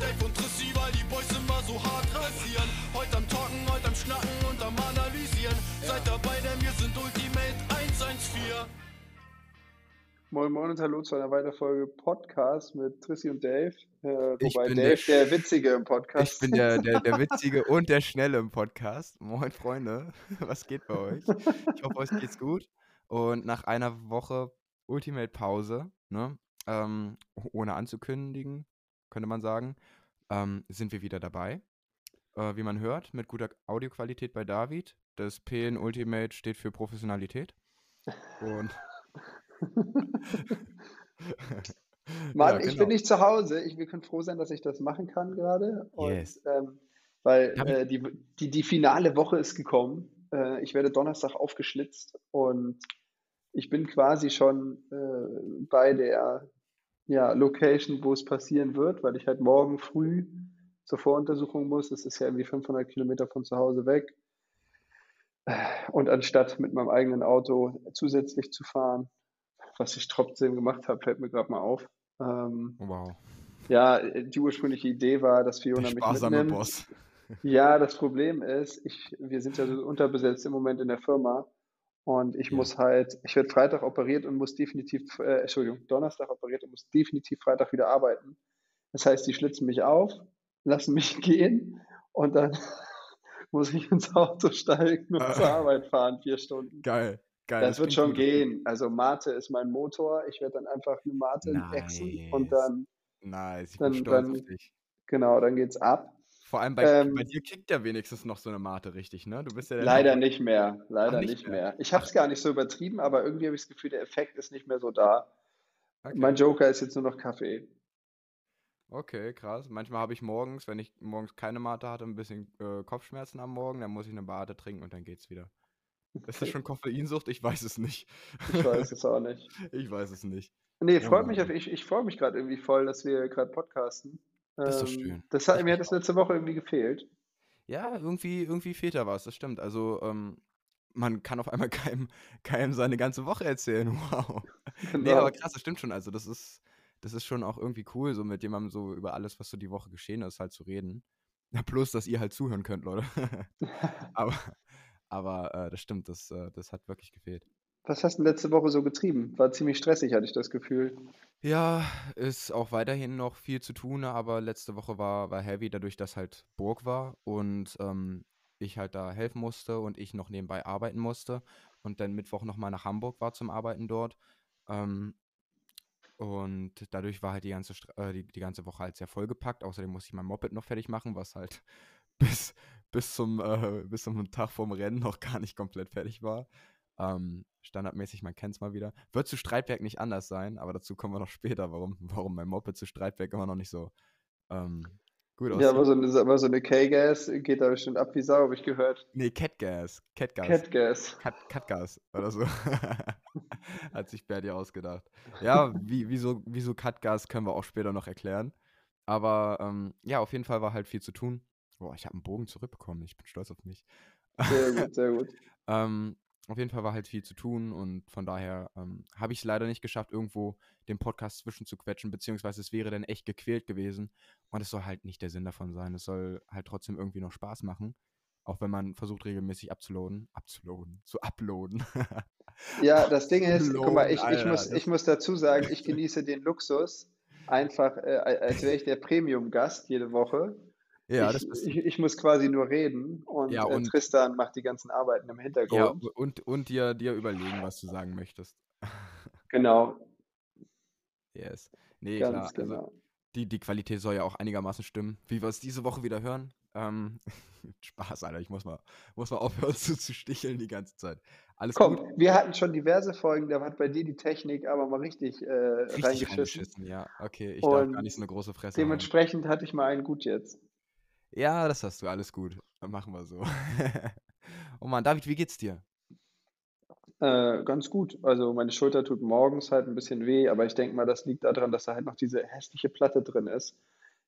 Dave und Trissi, weil die Boys immer so hart rasieren. Heute am Talken, heute am Schnacken und am Analysieren. Seid dabei, denn wir sind Ultimate 114. Moin Moin und Hallo zu einer weiteren Folge Podcast mit Trissi und Dave. Äh, Ich wobei bin Dave der der, Witzige im Podcast. Ich bin der, der, der Witzige und der Schnelle im Podcast. Moin, Freunde. Was geht bei euch? Ich hoffe, euch geht's gut. Und nach einer Woche Ultimate-Pause, ne, ähm, ohne anzukündigen, könnte man sagen, ähm, sind wir wieder dabei. Äh, wie man hört, mit guter Audioqualität bei David. Das P in Ultimate steht für Professionalität. Und. Mann, Ja, ich genau. bin nicht zu Hause. Ich, wir können froh sein, dass ich das machen kann gerade. Und, Yes. ähm, weil ich- äh, die, die, die finale Woche ist gekommen. Äh, ich werde Donnerstag aufgeschlitzt und ich bin quasi schon äh, bei der ja, Location, wo es passieren wird, weil ich halt morgen früh zur Voruntersuchung muss. Das ist ja irgendwie 500 Kilometer von zu Hause weg. Und anstatt mit meinem eigenen Auto zusätzlich zu fahren, was ich trotzdem gemacht habe, fällt mir gerade mal auf. Ähm, Wow. ja, die ursprüngliche Idee war, dass Fiona mich mitnimmt. Boss. Ja, das Problem ist, ich, wir sind ja so unterbesetzt im Moment in der Firma und ich Ja. muss halt, ich werde Freitag operiert und muss definitiv, äh, Entschuldigung, Donnerstag operiert und muss definitiv Freitag wieder arbeiten. Das heißt, die schlitzen mich auf, lassen mich gehen und dann muss ich ins Auto steigen und Ah. zur Arbeit fahren, vier Stunden. Geil. Geil. Das wird klingt schon gut. gehen. Also Mate ist mein Motor. Ich werde dann einfach eine Mate wechseln und Nice. dann, Nice, ich Dann- bin stolz dann- auf dich. genau, dann geht's ab. Vor allem bei, Ähm, bei dir kickt ja wenigstens noch so eine Mate richtig, ne? Du bist ja der Leider Hauptmann. nicht mehr. Leider Ach, nicht, nicht mehr. mehr. Ich habe es gar nicht so übertrieben, aber irgendwie habe ich das Gefühl, der Effekt ist nicht mehr so da. Okay. Mein Joker ist jetzt nur noch Kaffee. okay, krass. Manchmal habe ich morgens, wenn ich morgens keine Mate hatte, ein bisschen äh, Kopfschmerzen am Morgen, dann muss ich eine Mate trinken und dann geht's wieder. Ist das schon Koffeinsucht? Ich weiß es nicht. Ich weiß es auch nicht. Ich weiß es nicht. Nee, Ja, freut mich Mann. auf, ich, ich freue mich gerade irgendwie voll, dass wir gerade podcasten. Das ist doch Ähm, schön. Das hat, mir hat das letzte Woche irgendwie gefehlt. Ja, irgendwie, irgendwie fehlt da was, das stimmt. Also, ähm, man kann auf einmal keinem, keinem seine ganze Woche erzählen. Wow. Nee, Genau. aber krass, das stimmt schon. Also, das ist, das ist schon auch irgendwie cool, so mit jemandem so über alles, was so die Woche geschehen ist, halt zu reden. Ja, plus, dass ihr halt zuhören könnt, Leute. aber aber äh, das stimmt, das, äh, das hat wirklich gefehlt. Was hast du letzte Woche so getrieben? War ziemlich stressig, hatte ich das Gefühl. Ja, ist auch weiterhin noch viel zu tun, aber letzte Woche war, war heavy, dadurch, dass halt Burg war und ähm, ich halt da helfen musste und ich noch nebenbei arbeiten musste und dann Mittwoch nochmal nach Hamburg war zum Arbeiten dort. Ähm, und dadurch war halt die ganze, äh, die, die ganze Woche halt sehr vollgepackt. Außerdem musste ich mein Moped noch fertig machen, was halt bis, bis, zum, äh, bis zum Tag vorm Rennen noch gar nicht komplett fertig war. Ähm, standardmäßig, man kennt es mal wieder. Wird zu Streitwerk nicht anders sein, aber dazu kommen wir noch später, warum, warum mein Moped zu Streitwerk immer noch nicht so ähm, gut Ja, aussieht. aber so eine, aber so eine K-Gas geht da bestimmt ab wie Sau, habe ich gehört. nee, Catgas. Catgas. Cat-Gas. Cat, Catgas oder so. Hat sich Berdi ausgedacht. Ja, wie, wieso, wieso Catgas können wir auch später noch erklären. Aber ähm, ja, auf jeden Fall war halt viel zu tun. Boah, ich habe einen Bogen zurückbekommen. Ich bin stolz auf mich. Sehr gut, sehr gut. Ähm, auf jeden Fall war halt viel zu tun und von daher ähm, habe ich es leider nicht geschafft, irgendwo den Podcast zwischen zu quetschen, beziehungsweise es wäre dann echt gequält gewesen und es soll halt nicht der Sinn davon sein. Es soll halt trotzdem irgendwie noch Spaß machen, auch wenn man versucht regelmäßig abzuladen, abzuladen, zu uploaden. Ja, das Ding ist, guck mal, ich, ich, muss, ich muss dazu sagen, ich genieße den Luxus, einfach, äh, als wäre ich der Premium-Gast jede Woche. Ja, ich, ich, ich muss quasi nur reden und, Ja, äh, und- Tristan macht die ganzen Arbeiten im ja, Hintergrund. und, und dir, dir überlegen, was du sagen möchtest. Genau, Yes. Nee, ganz klar. Also, genau. die, die Qualität soll ja auch einigermaßen stimmen, wie wir es diese Woche wieder hören. Ähm, Spaß, Alter, ich muss mal, muss mal aufhören zu, zu sticheln die ganze Zeit. Alles Komm, gut? wir hatten schon diverse Folgen, da hat bei dir die Technik aber mal richtig, äh, Richtig reingeschissen. ja. Okay, ich darf gar Und nicht so eine große Fresse haben. Dementsprechend hatte ich mal einen gut jetzt. Ja, das hast du, alles gut. Dann machen wir so. oh Mann, David, wie geht's dir? Äh, ganz gut. Also meine Schulter tut morgens halt ein bisschen weh, aber ich denke mal, das liegt daran, dass da halt noch diese hässliche Platte drin ist.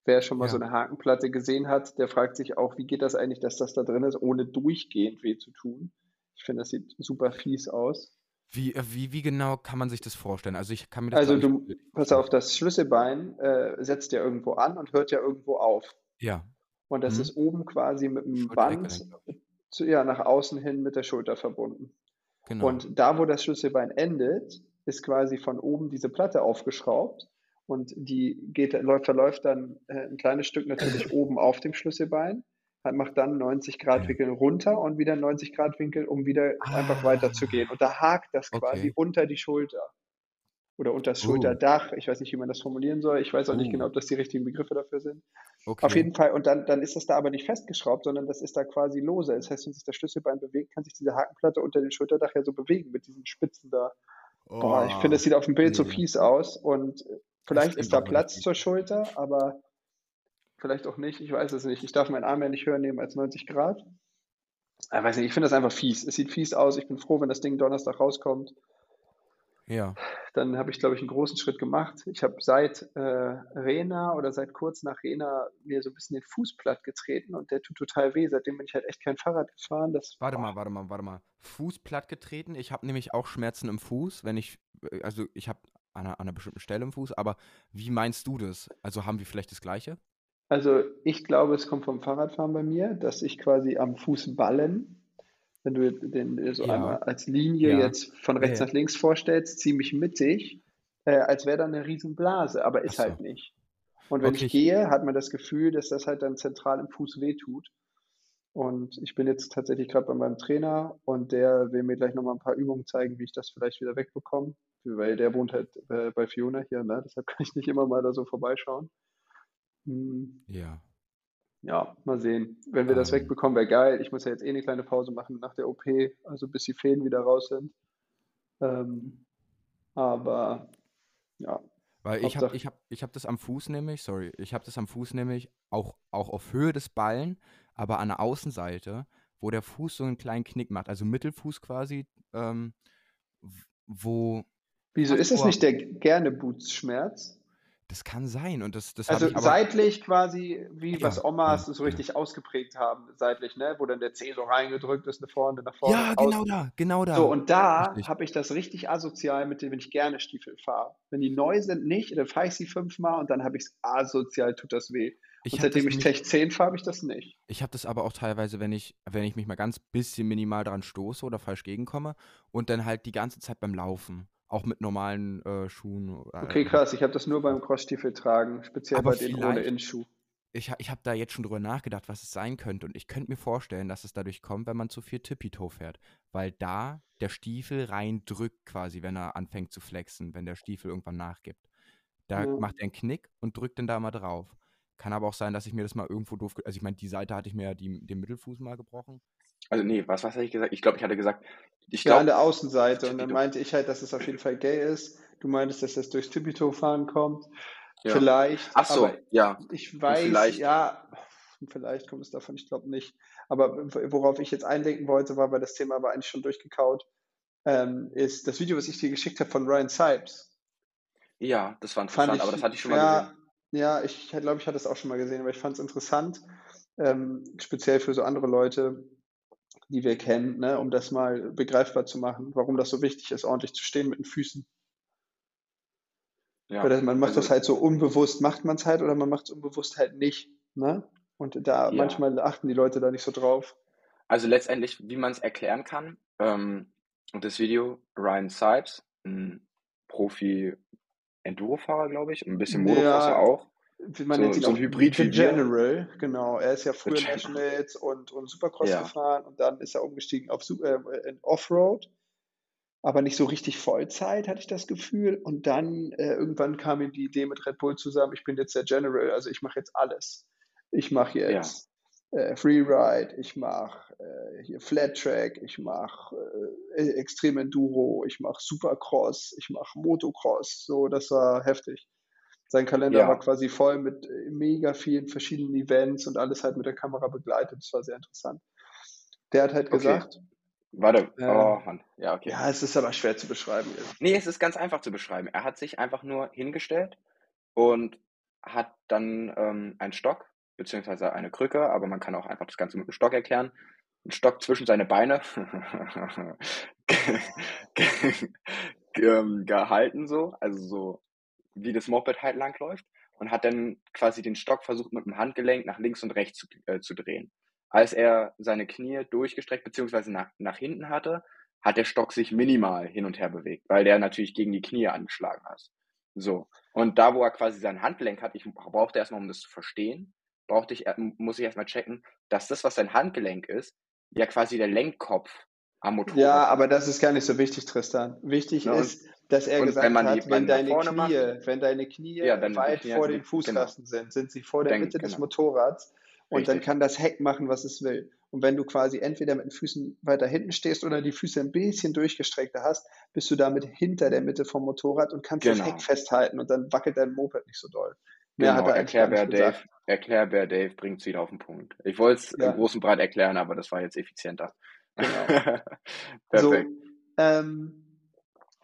Wer schon mal Ja. so eine Hakenplatte gesehen hat, der fragt sich auch, wie geht das eigentlich, dass das da drin ist, ohne durchgehend weh zu tun. Ich finde, das sieht super fies aus. Wie, äh, wie, wie genau kann man sich das vorstellen? Also ich kann mir das Also du, pass auf, das Schlüsselbein äh, setzt ja irgendwo an und hört ja irgendwo auf. Ja. Und das Mhm. ist oben quasi mit einem Band zu, ja, nach außen hin mit der Schulter verbunden. Genau. Und da, wo das Schlüsselbein endet, ist quasi von oben diese Platte aufgeschraubt und die geht, läuft, verläuft dann äh, ein kleines Stück natürlich oben auf dem Schlüsselbein, hat, macht dann 90 Grad. Winkel runter und wieder 90 Grad Winkel, um wieder einfach weiterzugehen. Und da hakt das quasi Okay. unter die Schulter oder unter das Oh. Schulterdach. Ich weiß nicht, wie man das formulieren soll. Ich weiß auch nicht Oh. genau, ob das die richtigen Begriffe dafür sind. Auf Okay. jeden Fall, und dann, dann ist das da aber nicht festgeschraubt, sondern das ist da quasi lose. Das heißt, wenn sich das Schlüsselbein bewegt, kann sich diese Hakenplatte unter dem Schulterdach ja so bewegen mit diesen Spitzen da. Boah, ich finde, das sieht auf dem Bild so nee. fies aus und vielleicht ist da Platz nicht. zur Schulter, aber vielleicht auch nicht. Ich weiß es nicht. Ich darf meinen Arm ja nicht höher nehmen als 90 Grad. Ich weiß nicht, ich finde das einfach fies. Es sieht fies aus. Ich bin froh, wenn das Ding Donnerstag rauskommt. Ja. Dann habe ich, glaube ich, einen großen Schritt gemacht. Ich habe seit äh, Rena oder seit kurz nach Rena mir so ein bisschen den Fuß platt getreten und der tut total weh. Seitdem bin ich halt echt kein Fahrrad gefahren. Das, Warte mal, warte mal, warte mal. Fuß platt getreten. Ich habe nämlich auch Schmerzen im Fuß, wenn ich, äh, also ich habe an einer, an einer bestimmten Stelle im Fuß, aber wie meinst du das? Also haben wir vielleicht das Gleiche? Also ich glaube, es kommt vom Fahrradfahren bei mir, dass ich quasi am Fußballen, wenn du den so Ja. einmal als Linie Ja. jetzt von rechts Ja, nach links vorstellst, ziemlich mittig, äh, als wäre da eine Riesenblase, aber ist so. halt nicht. Und wenn Okay, ich ich- gehe, hat man das Gefühl, dass das halt dann zentral im Fuß wehtut. Und ich bin jetzt tatsächlich gerade bei meinem Trainer und der will mir gleich nochmal ein paar Übungen zeigen, wie ich das vielleicht wieder wegbekomme. Weil der wohnt halt äh, bei Fiona hier, ne? Deshalb kann ich nicht immer mal da so vorbeischauen. Hm. Ja. Ja, mal sehen. Wenn wir das Ähm. wegbekommen, wäre geil. Ich muss ja jetzt eh eine kleine Pause machen nach der OP, also bis die Fäden wieder raus sind. Ähm, aber ja, Weil ich habe ich hab, ich hab das am Fuß nämlich, sorry, ich habe das am Fuß nämlich auch, auch auf Höhe des Ballen, aber an der Außenseite, wo der Fuß so einen kleinen Knick macht, also Mittelfuß quasi, ähm, wo, wieso ist es nicht der gerne Bootsschmerz? Das kann sein und das, das Also seitlich quasi, wie Ja, was Omas ja, so ja. richtig ausgeprägt haben, seitlich, ne? Wo dann der Zeh so reingedrückt ist, nach vorne, nach vorne. ja, genau da, genau da. So, und da habe ich das richtig asozial, mit dem, wenn ich gerne Stiefel fahre. Wenn die neu sind, nicht, dann fahre ich sie fünfmal und dann habe ich es asozial, tut das weh. Ich Und seitdem ich Tech 10 fahre, habe ich das nicht. Ich habe das aber auch teilweise, wenn ich, wenn ich mich mal ganz bisschen minimal dran stoße oder falsch gegenkomme und dann halt die ganze Zeit beim Laufen, auch mit normalen äh, Schuhen. Oder, Okay, krass. Ich habe das nur beim Crossstiefel tragen, speziell bei denen ohne Innenschuh. Ich, ich habe da jetzt schon drüber nachgedacht, was es sein könnte und ich könnte mir vorstellen, dass es dadurch kommt, wenn man zu viel Tippitoe fährt, weil da der Stiefel reindrückt quasi, wenn er anfängt zu flexen, wenn der Stiefel irgendwann nachgibt. Da Ja. macht er einen Knick und drückt dann da mal drauf. Kann aber auch sein, dass ich mir das mal irgendwo doof, also ich meine, die Seite hatte ich mir ja die, den Mittelfuß mal gebrochen. Also nee, was, was hatte ich gesagt? Ich glaube, ich hatte gesagt, ich Ja, an glaube, der Außenseite. Und dann meinte ich halt, dass es auf jeden Fall gay ist. Du meintest, dass das durchs Tippitoe-Fahren kommt. ja. Vielleicht. Ach so, aber ja. ich weiß, vielleicht- ja, vielleicht kommt es davon, ich glaube nicht. Aber worauf ich jetzt einlenken wollte, war, weil das Thema war eigentlich schon durchgekaut, ähm, ist das Video, was ich dir geschickt habe von Ryan Sipes. Ja, das war interessant, aber das hatte ich schon mal ja, gesehen. Ja, ich glaube, ich hatte es auch schon mal gesehen, aber ich fand es interessant, ähm, speziell für so andere Leute, die wir kennen, ne, um das mal begreifbar zu machen, warum das so wichtig ist, ordentlich zu stehen mit den Füßen. Ja, Weil das, man macht also- das halt so unbewusst, macht man es halt oder man macht es unbewusst halt nicht. Ne? Und da Ja. manchmal achten die Leute da nicht so drauf. Also letztendlich, wie man es erklären kann, ähm, das Video, Ryan Sipes, ein Profi-Enduro-Fahrer, glaube ich, ein bisschen Ja, Motocrosser auch. Man So- nennt ihn so auch Hybrid wie. General, genau. Er ist ja früher. Nationals und, und Supercross Ja. gefahren und dann ist er umgestiegen auf äh, in Offroad, aber nicht so richtig Vollzeit, hatte ich das Gefühl. Und dann äh, irgendwann kam ihm die Idee mit Red Bull zusammen, ich bin jetzt der General, also ich mache jetzt alles. Ich mache jetzt äh, Freeride, ich mache äh, hier Flat Track, ich mache äh, Extrem Enduro, ich mache Supercross, ich mache Motocross. So, das war heftig. Sein Kalender Ja. war quasi voll mit äh, mega vielen verschiedenen Events und alles halt mit der Kamera begleitet. Das war sehr interessant. Der hat halt Okay. gesagt, Warte, Äh, oh Mann, ja, okay. ja, es ist aber schwer zu beschreiben. jetzt. Nee, es ist ganz einfach zu beschreiben. Er hat sich einfach nur hingestellt und hat dann ähm, einen Stock, beziehungsweise eine Krücke, aber man kann auch einfach das Ganze mit einem Stock erklären. Einen Stock zwischen seine Beine ähm, gehalten so, also so wie das Moped halt langläuft und hat dann quasi den Stock versucht mit dem Handgelenk nach links und rechts zu, äh, zu drehen. Als er seine Knie durchgestreckt bzw. Nach, nach hinten hatte, hat der Stock sich minimal hin und her bewegt, weil der natürlich gegen die Knie angeschlagen hat. So. Und da, wo er quasi sein Handgelenk hat, ich brauchte erstmal, um das zu verstehen, brauchte ich, muss ich erstmal checken, dass das, was sein Handgelenk ist, ja quasi der Lenkkopf am Motor Ja, aber das ist gar nicht so wichtig, Tristan. Wichtig ja, ist, dass er gesagt wenn hat, wenn, deine Knie, macht, wenn deine Knie ja, weit Knie vor den Fußrasten genau. sind, sind sie vor der Denk, Mitte des genau. Motorrads und Richtig. dann kann das Heck machen, was es will. Und wenn du quasi entweder mit den Füßen weiter hinten stehst oder die Füße ein bisschen durchgestreckter hast, bist du damit hinter der Mitte vom Motorrad und kannst genau. das Heck festhalten und dann wackelt dein Moped nicht so doll. Mehr genau, Erklärbär Dave, Erklärbär Dave bringt es wieder auf den Punkt. Ich wollte es ja. im großen Breit erklären, aber das war jetzt effizienter. Genau. so, ähm,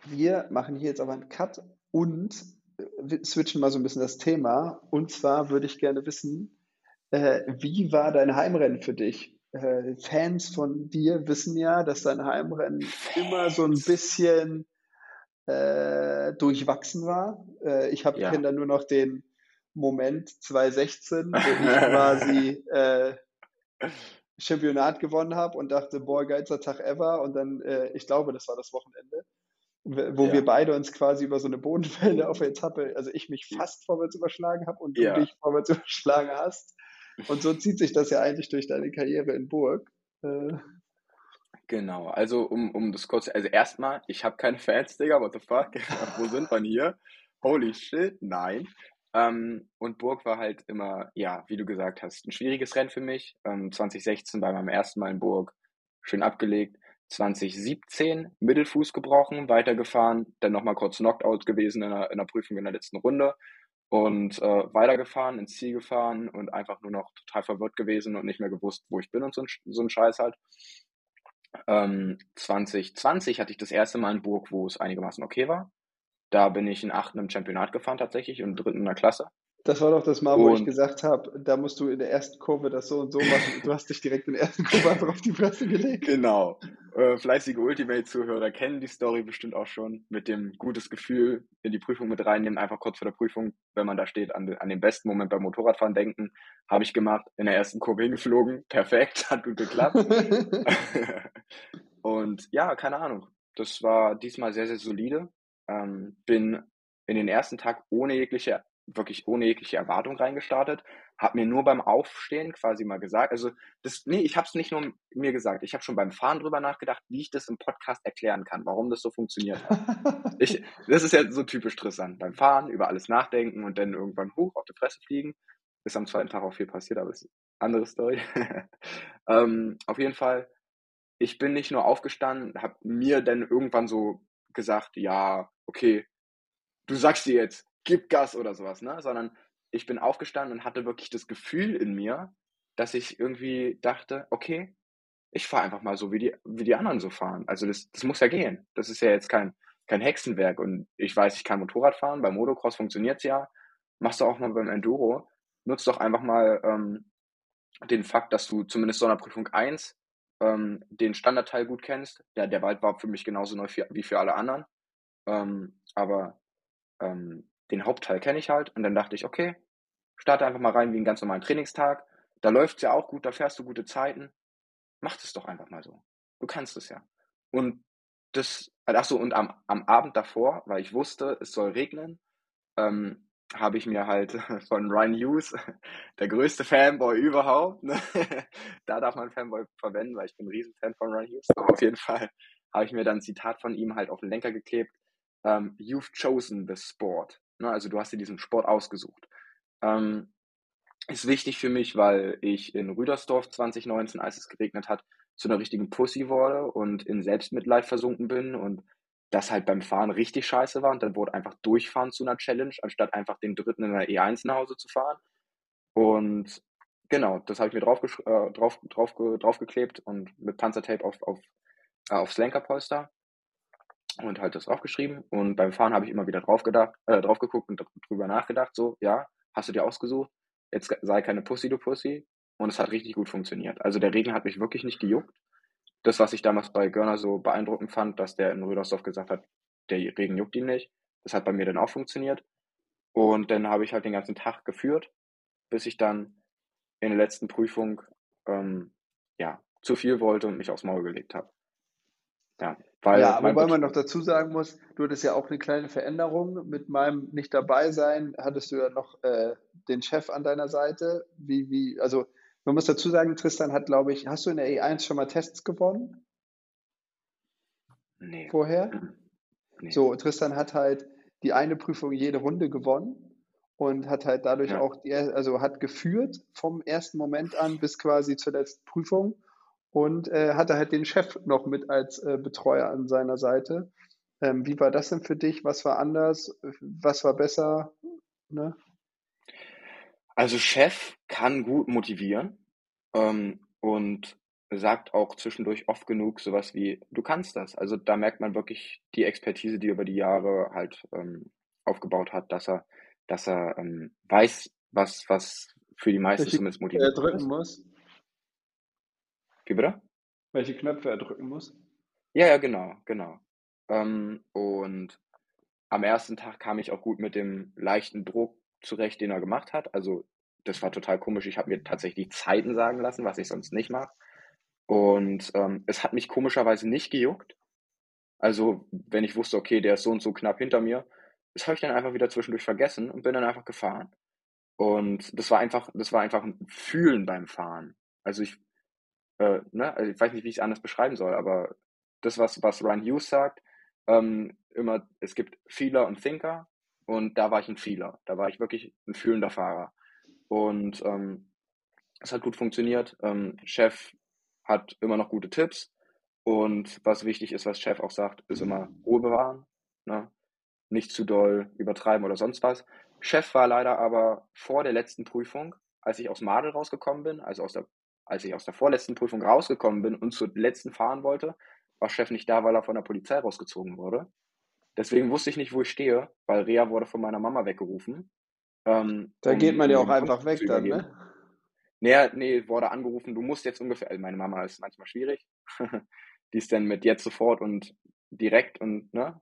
wir machen hier jetzt aber einen Cut und äh, switchen mal so ein bisschen das Thema. Und zwar würde ich gerne wissen, äh, wie war dein Heimrennen für dich? Äh, Fans von dir wissen ja, dass dein Heimrennen immer so ein bisschen äh, durchwachsen war. Äh, ich habe ja. kenne da nur noch den Moment 2016, wo ich quasi äh, Championat gewonnen habe und dachte, boah, geilster Tag ever. Und dann, äh, ich glaube, das war das Wochenende, wo ja. wir beide uns quasi über so eine Bodenwelle auf der Etappe, also ich mich fast vorwärts überschlagen habe und du ja. dich vorwärts überschlagen hast. Und so zieht sich das ja eigentlich durch deine Karriere in Burg. Äh, Genau, also um, um das kurz, also erstmal, ich habe keine Fans, Digga, what the fuck? Wo sind wir hier? Holy shit, nein. Ähm, und Burg war halt immer, ja, wie du gesagt hast, ein schwieriges Rennen für mich. Ähm, 2016 bei meinem ersten Mal in Burg schön abgelegt. 2017 Mittelfuß gebrochen, weitergefahren, dann nochmal kurz Knockout gewesen in der, in der Prüfung in der letzten Runde und äh, weitergefahren, ins Ziel gefahren und einfach nur noch total verwirrt gewesen und nicht mehr gewusst, wo ich bin und so ein, so ein Scheiß halt. Ähm, 2020 hatte ich das erste Mal in Burg, wo es einigermaßen okay war. Da bin ich in achten im Championat gefahren tatsächlich und dritten in der Klasse. Das war doch das Mal, wo und, ich gesagt habe, da musst du in der ersten Kurve das so und so machen. Du hast dich direkt in der ersten Kurve einfach auf die Fresse gelegt. Genau. Äh, fleißige Ultimate-Zuhörer kennen die Story bestimmt auch schon. Mit dem gutes Gefühl in die Prüfung mit reinnehmen, einfach kurz vor der Prüfung, wenn man da steht, an, an den besten Moment beim Motorradfahren denken. Habe ich gemacht, in der ersten Kurve hingeflogen. Perfekt, hat gut geklappt. und ja, keine Ahnung. Das war diesmal sehr, sehr solide. Ähm, bin in den ersten Tag ohne jegliche wirklich ohne jegliche Erwartung reingestartet, habe mir nur beim Aufstehen quasi mal gesagt, also das, nee, ich habe es nicht nur mir gesagt, ich habe schon beim Fahren drüber nachgedacht, wie ich das im Podcast erklären kann, warum das so funktioniert ich, das ist ja so typisch Tristan, beim Fahren über alles nachdenken und dann irgendwann hoch auf die Fresse fliegen. Ist am zweiten Tag auch viel passiert, aber ist eine andere Story. ähm, auf jeden Fall, ich bin nicht nur aufgestanden, habe mir dann irgendwann so gesagt, ja, okay, du sagst dir jetzt, gib Gas oder sowas, ne? Sondern ich bin aufgestanden und hatte wirklich das Gefühl in mir, dass ich irgendwie dachte, okay, ich fahre einfach mal so, wie die, wie die anderen so fahren. Also das, das muss ja gehen. Das ist ja jetzt kein, kein Hexenwerk. Und ich weiß, ich kann Motorrad fahren. Beim Motocross funktioniert es ja. Machst du auch mal beim Enduro. Nutzt doch einfach mal ähm, den Fakt, dass du zumindest Sonderprüfung 1 ähm, den Standardteil gut kennst. Ja, der Wald war für mich genauso neu wie für alle anderen. Ähm, aber ähm, den Hauptteil kenne ich halt. Und dann dachte ich, okay, starte einfach mal rein wie einen ganz normalen Trainingstag. Da läuft es ja auch gut, da fährst du gute Zeiten. Mach es doch einfach mal so. Du kannst es ja. Und das, ach so, und am, am Abend davor, weil ich wusste, es soll regnen, ähm, habe ich mir halt von Ryan Hughes, der größte Fanboy überhaupt, ne? da darf man Fanboy verwenden, weil ich bin ein Riesenfan von Ryan Hughes, aber auf jeden Fall habe ich mir dann ein Zitat von ihm halt auf den Lenker geklebt. Ähm, you've chosen the sport. Ne? Also du hast dir diesen Sport ausgesucht. Ähm, ist wichtig für mich, weil ich in Rüdersdorf 2019, als es geregnet hat, zu einer richtigen Pussy wurde und in Selbstmitleid versunken bin und das halt beim Fahren richtig scheiße war und dann wurde einfach durchfahren zu einer Challenge, anstatt einfach den dritten in der E1 nach Hause zu fahren. Und genau, das habe ich mir drauf, äh, drauf, drauf, draufgeklebt und mit Panzertape auf, auf, äh, aufs Lenkerpolster und halt das aufgeschrieben. Und beim Fahren habe ich immer wieder drauf, gedacht, äh, drauf geguckt und drüber nachgedacht, so, ja, hast du dir ausgesucht, jetzt sei keine Pussy, du Pussy. Und es hat richtig gut funktioniert. Also der Regen hat mich wirklich nicht gejuckt. das, was ich damals bei Görner so beeindruckend fand, dass der in Rüdersdorf gesagt hat, der Regen juckt ihn nicht. Das hat bei mir dann auch funktioniert. Und dann habe ich halt den ganzen Tag geführt, bis ich dann in der letzten Prüfung ähm, ja, zu viel wollte und mich aufs Maul gelegt habe. Ja, weil ja, wobei man noch dazu sagen muss, du hattest ja auch eine kleine Veränderung. Mit meinem nicht dabei sein hattest du ja noch äh, den Chef an deiner Seite. Wie, wie, also man muss dazu sagen, Tristan hat, glaube ich, hast du in der E1 schon mal Tests gewonnen? Nee. Vorher? Nee. So, Tristan hat halt die eine Prüfung jede Runde gewonnen und hat halt dadurch ja. auch die, also hat geführt vom ersten Moment an bis quasi zur letzten Prüfung und äh, hatte halt den Chef noch mit als äh, Betreuer an seiner Seite. Ähm, wie war das denn für dich? Was war anders? Was war besser? Ne? Also Chef kann gut motivieren ähm, und sagt auch zwischendurch oft genug sowas wie, du kannst das. Also da merkt man wirklich die Expertise, die er über die Jahre halt ähm, aufgebaut hat, dass er, dass er ähm, weiß, was, was für die meisten zumindest motiviert er drücken ist. muss. Wie bitte? Welche Knöpfe er drücken muss. Ja, ja, genau, genau. Ähm, und am ersten Tag kam ich auch gut mit dem leichten Druck zurecht, den er gemacht hat. Also das war total komisch. Ich habe mir tatsächlich Zeiten sagen lassen, was ich sonst nicht mache. Und ähm, es hat mich komischerweise nicht gejuckt. Also, wenn ich wusste, okay, der ist so und so knapp hinter mir, das habe ich dann einfach wieder zwischendurch vergessen und bin dann einfach gefahren. Und das war einfach, das war einfach ein Fühlen beim Fahren. Also ich, äh, ne, also ich weiß nicht, wie ich es anders beschreiben soll, aber das, was, was Ryan Hughes sagt, ähm, immer, es gibt Feeler und Thinker und da war ich ein Feeler. Da war ich wirklich ein fühlender Fahrer. Und ähm, es hat gut funktioniert. Ähm, Chef hat immer noch gute Tipps. Und was wichtig ist, was Chef auch sagt, ist immer Ruhe bewahren. Ne? Nicht zu doll übertreiben oder sonst was. Chef war leider aber vor der letzten Prüfung, als ich aus Madel rausgekommen bin, also aus der, als ich aus der vorletzten Prüfung rausgekommen bin und zur letzten fahren wollte, war Chef nicht da, weil er von der Polizei rausgezogen wurde. Deswegen wusste ich nicht, wo ich stehe, weil Rea wurde von meiner Mama weggerufen. Ähm, da um, geht man ja auch einfach weg dann, ne? Nee, nee, wurde angerufen, du musst jetzt ungefähr, also meine Mama ist manchmal schwierig. die ist dann mit jetzt sofort und direkt und, ne?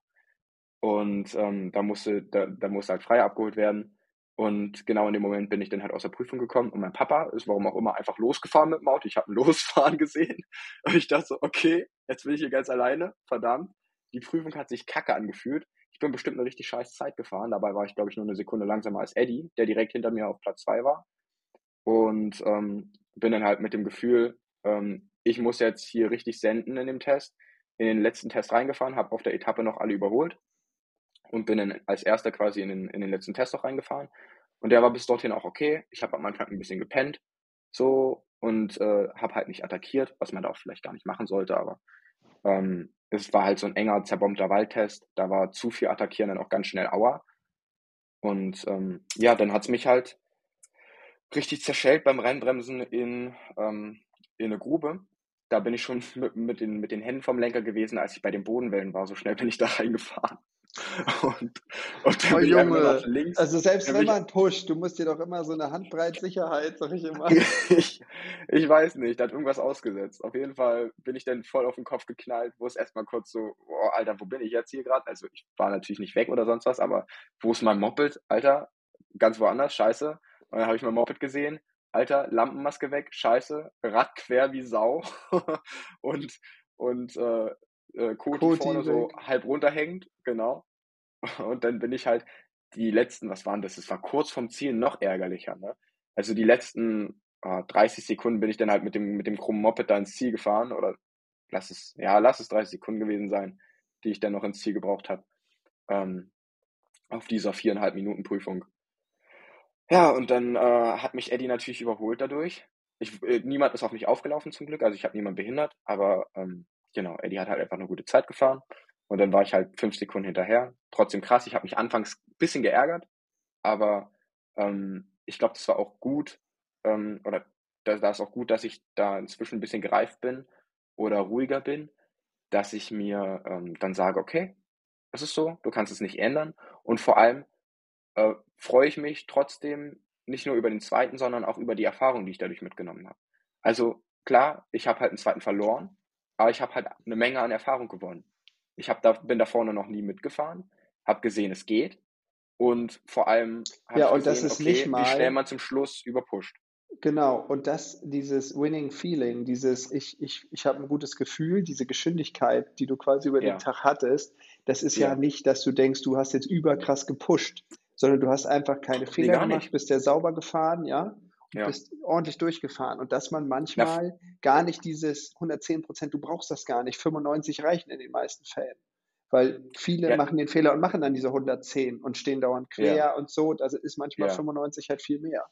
Und ähm, da musste, da, da musste halt frei abgeholt werden. Und genau in dem Moment bin ich dann halt aus der Prüfung gekommen und mein Papa ist warum auch immer einfach losgefahren mit dem Auto. Ich habe ein Losfahren gesehen und ich dachte so, okay, jetzt bin ich hier ganz alleine, verdammt. Die Prüfung hat sich kacke angefühlt. Ich bin bestimmt eine richtig scheiß Zeit gefahren. Dabei war ich, glaube ich, nur eine Sekunde langsamer als Eddie, der direkt hinter mir auf Platz zwei war. Und ähm, bin dann halt mit dem Gefühl, ähm, ich muss jetzt hier richtig senden in dem Test, in den letzten Test reingefahren, habe auf der Etappe noch alle überholt und bin dann als erster quasi in den, in den letzten Test noch reingefahren. Und der war bis dorthin auch okay. Ich habe am Anfang ein bisschen gepennt, so und äh, habe halt nicht attackiert, was man da auch vielleicht gar nicht machen sollte, aber ähm, es war halt so ein enger, zerbombter Waldtest. Da war zu viel Attackieren dann auch ganz schnell Aua. Und ähm, ja, dann hat's mich halt richtig zerschellt beim Reinbremsen in, ähm, in eine Grube. Da bin ich schon mit, mit, den, mit den Händen vom Lenker gewesen, als ich bei den Bodenwellen war. So schnell bin ich da reingefahren. Und, und dann oh, Junge, links, also selbst wenn man pusht, du musst dir doch immer so eine Handbreit Sicherheit, sag ich immer. ich, ich weiß nicht, da hat irgendwas ausgesetzt. Auf jeden Fall bin ich dann voll auf den Kopf geknallt, wo es erstmal kurz so, oh, Alter, wo bin ich jetzt hier gerade? Also ich war natürlich nicht weg oder sonst was, aber wo ist mein Moped? Alter, ganz woanders, scheiße. Und dann habe ich mein Moped gesehen, Alter, Lampenmaske weg, scheiße, Rad quer wie Sau und, und äh, äh, Koti, Koti vorne weg. so halb runterhängt, genau. Und dann bin ich halt die letzten, was waren das? Es war kurz vom Ziel noch ärgerlicher, ne? Also die letzten äh, 30 Sekunden bin ich dann halt mit dem, mit dem krummen Moped da ins Ziel gefahren oder lass es, ja, lass es 30 Sekunden gewesen sein, die ich dann noch ins Ziel gebraucht habe. Ähm, auf dieser viereinhalb Minuten Prüfung. Ja, und dann äh, hat mich Eddie natürlich überholt dadurch. Ich, äh, niemand ist auf mich aufgelaufen zum Glück, also ich habe niemanden behindert, aber ähm, genau, Eddie hat halt einfach eine gute Zeit gefahren. Und dann war ich halt fünf Sekunden hinterher. Trotzdem krass, ich habe mich anfangs ein bisschen geärgert, aber ähm, ich glaube, das war auch gut, ähm, oder da, da ist auch gut, dass ich da inzwischen ein bisschen gereift bin oder ruhiger bin, dass ich mir ähm, dann sage, okay, das ist so, du kannst es nicht ändern. Und vor allem äh, freue ich mich trotzdem nicht nur über den zweiten, sondern auch über die Erfahrung, die ich dadurch mitgenommen habe. Also klar, ich habe halt einen zweiten verloren, aber ich habe halt eine Menge an Erfahrung gewonnen. Ich hab da, bin da vorne noch nie mitgefahren, habe gesehen, es geht und vor allem habe Ja, ich und das gesehen, ist okay, nicht wie schnell mal, man zum Schluss überpusht. genau, und das, dieses Winning Feeling, dieses, ich, ich, ich habe ein gutes Gefühl, diese Geschwindigkeit, die du quasi über den Ja, Tag hattest, das ist ja ja. nicht, dass du denkst, du hast jetzt überkrass gepusht, sondern du hast einfach keine Nee, Fehler gar gemacht, bist ja sauber gefahren, ja, und Ja. bist ordentlich durchgefahren. Und dass man manchmal gar nicht dieses 110 Prozent, du brauchst das gar nicht, 95% reichen in den meisten Fällen. Weil viele ja, machen den Fehler und machen dann diese 110 und stehen dauernd ja, quer und so. Also ist manchmal ja. 95 halt viel mehr.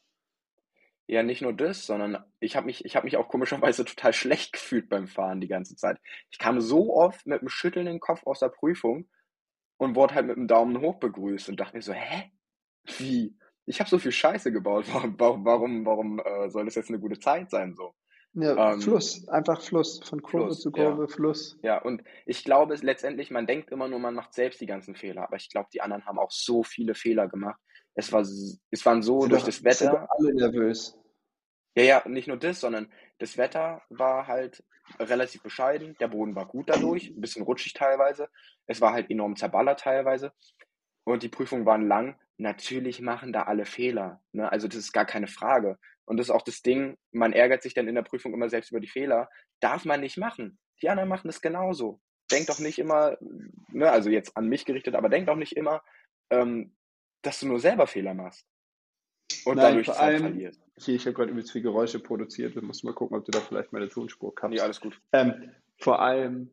Ja, nicht nur das, sondern ich habe mich, ich habe mich auch komischerweise total schlecht gefühlt beim Fahren die ganze Zeit. Ich kam so oft mit einem schüttelnden Kopf aus der Prüfung und wurde halt mit einem Daumen hoch begrüßt und dachte mir so, hä? Wie? Ich habe so viel Scheiße gebaut. Warum, warum, warum, äh, soll das jetzt eine gute Zeit sein so? Ja, Ähm, Fluss, einfach Fluss, von Kurve Fluss, zu ja. Kurve, Fluss. Ja, und ich glaube letztendlich, man denkt immer nur, man macht selbst die ganzen Fehler, aber ich glaube, die anderen haben auch so viele Fehler gemacht. Es war, es waren so Sind durch doch, das Wetter, alle nervös. ja, ja, nicht nur das, sondern das Wetter war halt relativ bescheiden. Der Boden war gut dadurch, ein bisschen rutschig teilweise. Es war halt enorm zerballert teilweise. Und die Prüfungen waren lang. Natürlich machen da alle Fehler. Ne? Also das ist gar keine Frage. Und das ist auch das Ding, man ärgert sich dann in der Prüfung immer selbst über die Fehler. Darf man nicht machen. Die anderen machen es genauso. Denk doch nicht immer, ne, also jetzt an mich gerichtet, aber denk doch nicht immer, ähm, dass du nur selber Fehler machst und Nein, dadurch vor Zeit allem, verlierst. hier, ich habe gerade übelst viel Geräusche produziert. Du musst mal gucken, ob du da vielleicht meine Tonspur Nee, kappst. alles gut. Ähm, vor allem,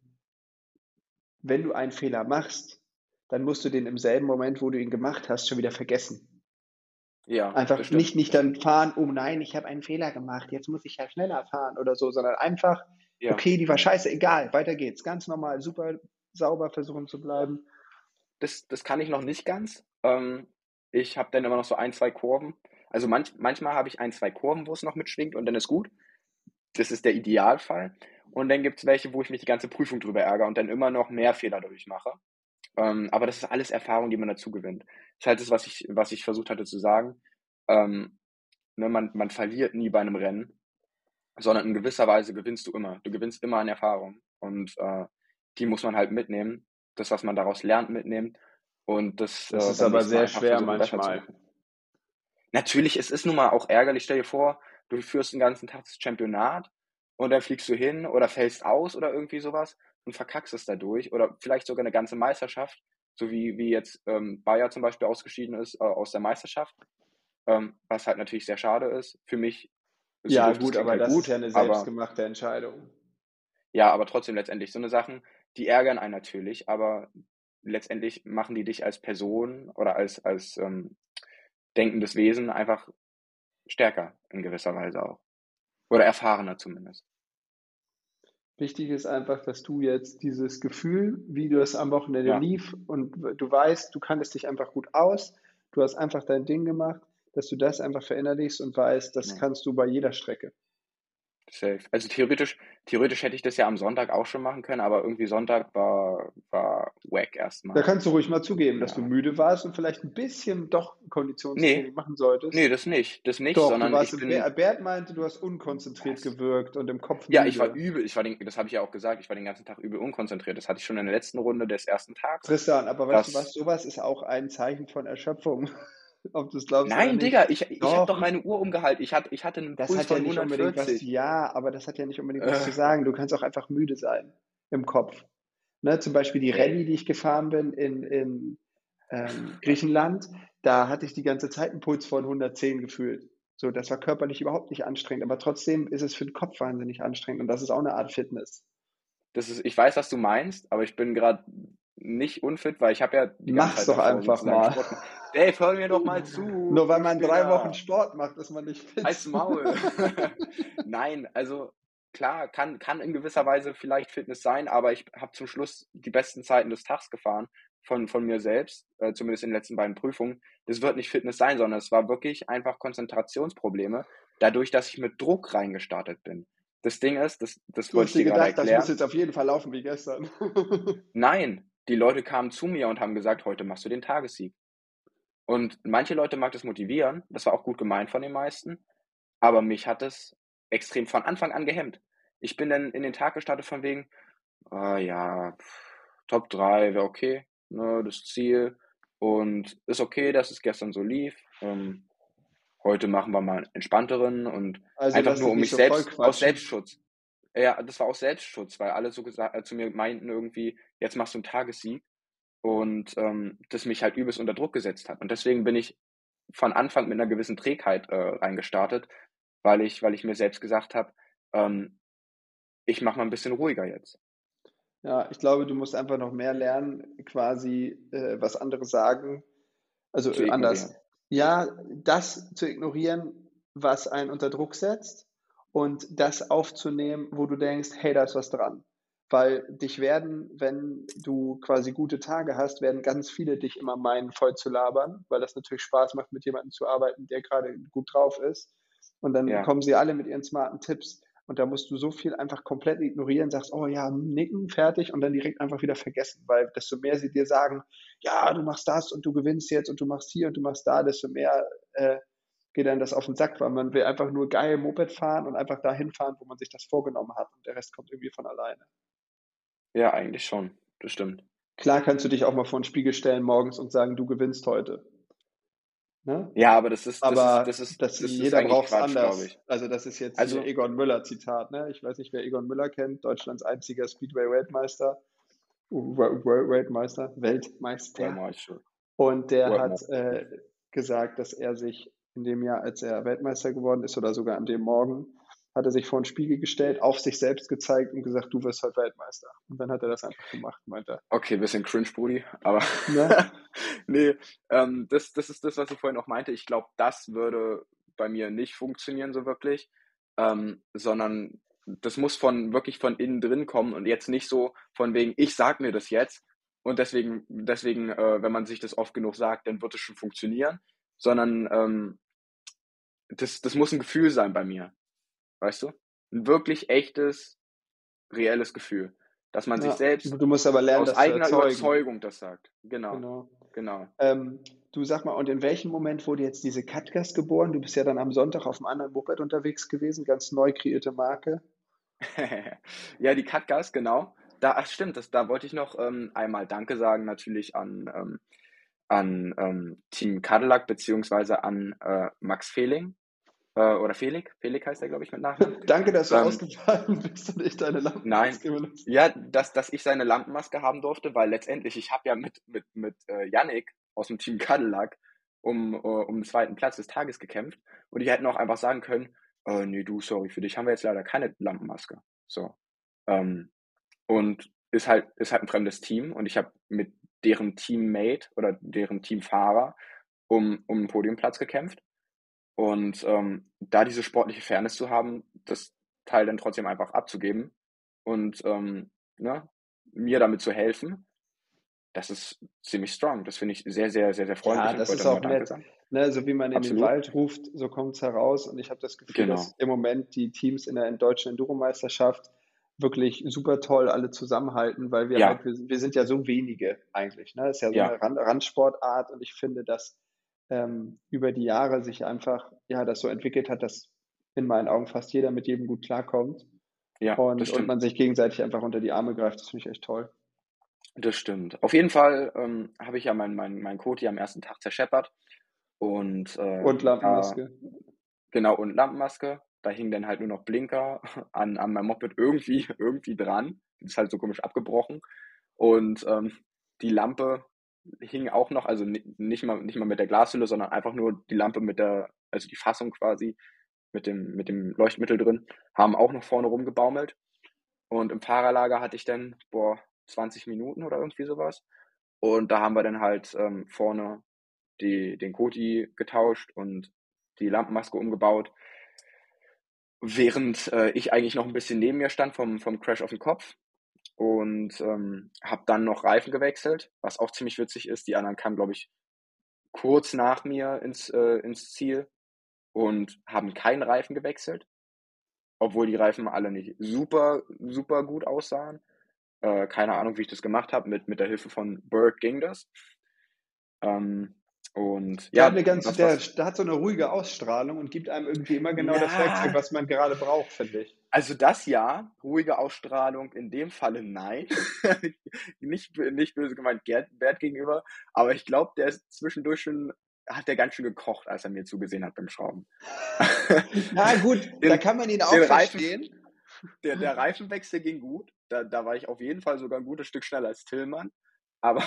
wenn du einen Fehler machst, dann musst du den im selben Moment, wo du ihn gemacht hast, schon wieder vergessen. Ja, Einfach nicht, nicht dann fahren, oh nein, ich habe einen Fehler gemacht, jetzt muss ich ja schneller fahren oder so, sondern einfach, Ja, okay, die war scheiße, egal, weiter geht's. Ganz normal, super sauber versuchen zu bleiben. das, das kann ich noch nicht ganz. Ähm, ich habe dann immer noch so ein, zwei Kurven. Also manch, manchmal habe ich ein, zwei Kurven, wo es noch mitschwingt und dann ist gut. Das ist der Idealfall. Und dann gibt es welche, wo ich mich die ganze Prüfung drüber ärgere und dann immer noch mehr Fehler durchmache. Ähm, aber das ist alles Erfahrung, die man dazu gewinnt. Das ist halt das, was ich, was ich versucht hatte zu sagen. Ähm, ne, man, man verliert nie bei einem Rennen, sondern in gewisser Weise gewinnst du immer. Du gewinnst immer an Erfahrung. Und äh, die muss man halt mitnehmen. Das, was man daraus lernt, mitnehmen. Und das, Das äh, ist aber sehr schwer manchmal. Natürlich, es ist nun mal auch ärgerlich. Stell dir vor, du führst den ganzen Tag das Championat und dann fliegst du hin oder fällst aus oder irgendwie sowas und verkackst es dadurch oder vielleicht sogar eine ganze Meisterschaft, so wie, wie jetzt ähm, Bayer zum Beispiel ausgeschieden ist äh, aus der Meisterschaft, ähm, was halt natürlich sehr schade ist. Für mich ist Ja, gut, aber halt das gut, ist ja eine aber selbstgemachte Entscheidung. ja, aber trotzdem letztendlich so eine Sachen, die ärgern einen natürlich, aber letztendlich machen die dich als Person oder als, als ähm, denkendes Wesen einfach stärker in gewisser Weise auch. Oder erfahrener zumindest. Wichtig ist einfach, dass du jetzt dieses Gefühl, wie du es am Wochenende Ja, lief und du weißt, du kanntest dich einfach gut aus, du hast einfach dein Ding gemacht, dass du das einfach verinnerlichst und weißt, das ja. kannst du bei jeder Strecke. Safe. Also theoretisch, theoretisch hätte ich das ja am Sonntag auch schon machen können, aber irgendwie Sonntag war, war wack Da erstmal. kannst du ruhig mal zugeben, dass du Ja. müde warst und vielleicht ein bisschen doch Nee, Konditionstraining machen solltest. nee, das nicht. Das nicht, Doch, du sondern warst, ich bin. Bert meinte, du hast unkonzentriert Was? gewirkt und im Kopf Ja, ich war müde. übel. Ich war den, das habe ich ja auch gesagt. Ich war den ganzen Tag übel unkonzentriert. Das hatte ich schon in der letzten Runde des ersten Tags. Tristan, aber weißt du was, sowas ist auch ein Zeichen von Erschöpfung, ob du es glaubst oder Nein, nicht. Digga, ich, ich habe doch meine Uhr umgehalten. Ich hatte, ich hatte einen das Puls hat ja von nicht unbedingt was, 140. ja, aber das hat ja nicht unbedingt was zu Äh, sagen. Du kannst auch einfach müde sein im Kopf. Ne, zum Beispiel die Rallye, die ich gefahren bin in, in ähm, Griechenland, da hatte ich die ganze Zeit einen Puls von 110 gefühlt. So, das war körperlich überhaupt nicht anstrengend, aber trotzdem ist es für den Kopf wahnsinnig anstrengend und das ist auch eine Art Fitness. das ist, ich weiß, was du meinst, aber ich bin gerade nicht unfit, weil ich habe ja die ganze Mach's Zeit doch einfach mal. Sport. Dave, hör mir doch mal zu, Nur weil man drei Wochen. Sport macht, ist man nicht fit. Halt's Maul. Nein, also klar, kann, kann in gewisser Weise vielleicht Fitness sein, aber ich habe zum Schluss die besten Zeiten des Tags gefahren von, von mir selbst, äh, zumindest in den letzten beiden Prüfungen. Das wird nicht Fitness sein, sondern es war wirklich einfach Konzentrationsprobleme, dadurch, dass ich mit Druck reingestartet bin. Das Ding ist, das, das Du wollte hast ich dir dir gerade gedacht, das muss erklären. jetzt auf jeden Fall laufen wie gestern. Nein, die Leute kamen zu mir und haben gesagt, heute machst du den Tagessieg. Und manche Leute mag das motivieren, das war auch gut gemeint von den meisten, aber mich hat es extrem von Anfang an gehemmt. Ich bin dann in den Tag gestartet von wegen, ah ja, Top 3 wäre okay, ne, das Ziel. Und ist okay, dass es gestern so lief. Ähm, heute machen wir mal einen entspannteren und Also einfach nur um mich so selbst, aus. Selbstschutz. Ja, das war aus Selbstschutz, weil alle so gesagt, äh, zu mir meinten irgendwie, jetzt machst du einen Tagessieg und ähm, das mich halt übelst unter Druck gesetzt hat. Und deswegen bin ich von Anfang mit einer gewissen Trägheit äh, reingestartet, weil ich, weil ich mir selbst gesagt habe, ähm, ich mache mal ein bisschen ruhiger jetzt. Ja, ich glaube, du musst einfach noch mehr lernen, quasi, äh, was andere sagen. Also äh, anders. Ja, das zu ignorieren, was einen unter Druck setzt und das aufzunehmen, wo du denkst, hey, da ist was dran. Weil dich werden, wenn du quasi gute Tage hast, werden ganz viele dich immer meinen, voll zu labern, weil das natürlich Spaß macht, mit jemandem zu arbeiten, der gerade gut drauf ist. Und dann Ja, kommen sie alle mit ihren smarten Tipps. Und da musst du so viel einfach komplett ignorieren, sagst, oh ja, nicken, fertig und dann direkt einfach wieder vergessen, weil desto mehr sie dir sagen, ja, du machst das und du gewinnst jetzt und du machst hier und du machst da, desto mehr äh, geht dann das auf den Sack, weil man will einfach nur geil Moped fahren und einfach dahin fahren, wo man sich das vorgenommen hat und der Rest kommt irgendwie von alleine. Ja, eigentlich schon. Das stimmt. Klar kannst du dich auch mal vor den Spiegel stellen morgens und sagen, du gewinnst heute. Ne? Ja, aber das ist, das ist, Aber das ist, das, das ist jeder braucht anders. ich. Also das ist jetzt Also, Egon Müller Zitat. Ne? Ich weiß nicht, wer Egon Müller kennt, Deutschlands einziger Speedway-Weltmeister, Weltmeister, Weltmeister. schon. Und der World hat äh, gesagt, dass er sich in dem Jahr, als er Weltmeister geworden ist oder sogar an dem Morgen, hat er sich vor den Spiegel gestellt, auf sich selbst gezeigt und gesagt, du wirst heute Weltmeister. Und dann hat er das einfach gemacht, meint er. Okay, bisschen cringe, Brudi, aber Ne? nee, ähm, das, das ist das, was ich vorhin auch meinte. Ich glaube, das würde bei mir nicht funktionieren so wirklich, ähm, sondern das muss von wirklich von innen drin kommen und jetzt nicht so von wegen, ich sag mir das jetzt und deswegen, deswegen, äh, wenn man sich das oft genug sagt, dann wird es schon funktionieren, sondern ähm, das, das muss ein Gefühl sein bei mir, weißt du? Ein wirklich echtes, reelles Gefühl, dass man sich Ja, selbst du musst aber lernen, aus eigener. Überzeugung das sagt. Genau, Genau. genau. Ähm, du sag mal, und in welchem Moment wurde jetzt diese Katgas geboren? Du bist ja dann am Sonntag auf einem anderen Moped unterwegs gewesen, ganz neu kreierte Marke. Ja, die Katgas, genau. Da, ach stimmt, das, da wollte ich noch ähm, einmal Danke sagen, natürlich an, ähm, an ähm, Team Cadillac beziehungsweise an äh, Max Fehling äh, oder Felix. Felix heißt er, glaube ich, mit Nachnamen. Danke, dass du Ähm, ausgefallen bist und ich deine nein, Lampenmaske benutzt. ja, dass, dass ich seine Lampenmaske haben durfte, weil letztendlich, ich habe ja mit, mit, mit äh, Yannick aus dem Team Cadillac um, äh, um den zweiten Platz des Tages gekämpft und die hätten auch einfach sagen können, äh, nee, du, sorry, für dich haben wir jetzt leider keine Lampenmaske. So. Ähm, und ist halt, ist halt ein fremdes Team und ich habe mit deren Teammate oder deren Teamfahrer um, um einen Podiumplatz gekämpft. Und ähm, da diese sportliche Fairness zu haben, das Teil dann trotzdem einfach abzugeben und ähm, ne, mir damit zu helfen, das ist ziemlich strong. Das finde ich sehr, sehr, sehr, sehr freundlich Ja, das ist auch nett. Ne, so wie man in den. Wald ruft, so kommt es heraus. Und ich habe das Gefühl, Genau. dass im Moment die Teams in der deutschen Enduro-Meisterschaft wirklich super toll alle zusammenhalten, weil wir Ja. halt, wir, wir sind ja so wenige eigentlich. Ne? Das ist ja so Ja. eine Rand, Randsportart und ich finde, dass ähm, über die Jahre sich einfach, ja, das so entwickelt hat, dass in meinen Augen fast jeder mit jedem gut klarkommt Ja, und, und man sich gegenseitig einfach unter die Arme greift. Das finde ich echt toll. Das stimmt. Auf jeden Fall ähm, habe ich ja meinen mein, mein Koti am ersten Tag zerscheppert. Und, äh, Und Lampenmaske. genau, und Lampenmaske. Da hing dann halt nur noch Blinker an, an meinem Moped irgendwie, irgendwie dran. Das ist halt so komisch abgebrochen. Und ähm, die Lampe hing auch noch, also ni- nicht mal, nicht mal mit der Glashülle, sondern einfach nur die Lampe mit der, also die Fassung quasi mit dem, mit dem Leuchtmittel drin, haben auch noch vorne rumgebaumelt. Und im Fahrerlager hatte ich dann, boah, 20 Minuten oder irgendwie sowas. Und da haben wir dann halt ähm, vorne die, den Koti getauscht und die Lampenmaske umgebaut. Während äh, ich eigentlich noch ein bisschen neben mir stand vom, vom Crash auf den Kopf und ähm, habe dann noch Reifen gewechselt, was auch ziemlich witzig ist. Die anderen kamen, glaube ich, kurz nach mir ins, äh, ins Ziel und haben keinen Reifen gewechselt, obwohl die Reifen alle nicht super, super gut aussahen. Äh, keine Ahnung, wie ich das gemacht habe. Mit, mit der Hilfe von Berg ging das. Ähm, Und Der ja, hat ganz, das, der, was, der hat so eine ruhige Ausstrahlung und gibt einem irgendwie immer genau das ja, Werkzeug, was man gerade braucht, finde ich. also das ja, ruhige Ausstrahlung, in dem Falle nein. nicht, nicht böse gemeint Gerd, Bert gegenüber, aber ich glaube, der ist zwischendurch schon, hat der ganz schön gekocht, als er mir zugesehen hat beim Schrauben. Na gut, da Den, kann man ihn auch den Reifen, verstehen. der, der Reifenwechsel ging gut. Da, da war ich auf jeden Fall sogar ein gutes Stück schneller als Tillmann. Aber,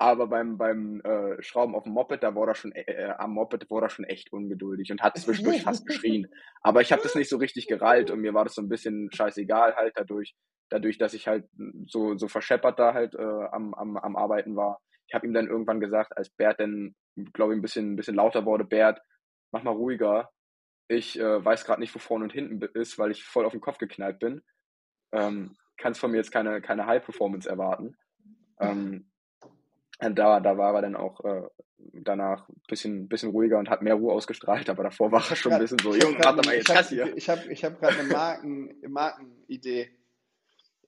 aber beim, beim äh, Schrauben auf dem Moped, da war er schon, äh, am Moped war er schon echt ungeduldig und hat zwischendurch fast geschrien. Aber ich habe das nicht so richtig gerallt und mir war das so ein bisschen scheißegal halt dadurch, dadurch, dass ich halt so, so verscheppert da halt äh, am, am, am Arbeiten war. Ich habe ihm dann irgendwann gesagt, als Bert dann, glaube ich, ein bisschen, ein bisschen lauter wurde, Bert, mach mal ruhiger. Ich äh, weiß gerade nicht, wo vorne und hinten ist, weil ich voll auf den Kopf geknallt bin. Ähm, kannst von mir jetzt keine, keine High-Performance erwarten. Ähm, da, da war er dann auch äh, danach ein bisschen, bisschen ruhiger und hat mehr Ruhe ausgestrahlt, aber davor war er schon ein Grad, bisschen so, ich habe Junge, warte mal ich jetzt hab, das hier. ich hab, ich hab gerade eine Marken, Markenidee.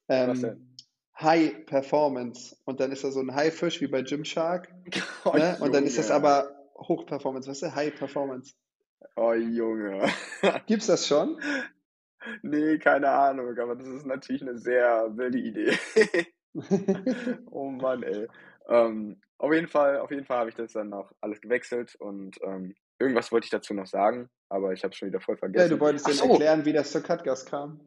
Was Ähm, denn? High Performance. Und dann ist da so ein Haifisch wie bei Gymshark. Oh Ne? Und dann ist das aber Hoch Performance, weißt du? High Performance. oh Junge. Gibt's das schon? Nee, keine Ahnung, aber das ist natürlich eine sehr wilde Idee. Oh Mann, ey. Ähm, auf jeden Fall, auf jeden Fall habe ich das dann noch alles gewechselt und ähm, irgendwas wollte ich dazu noch sagen, aber ich habe es schon wieder voll Ja, du vergessen. wolltest Ach so, erklären, wie das zur Cutgas kam.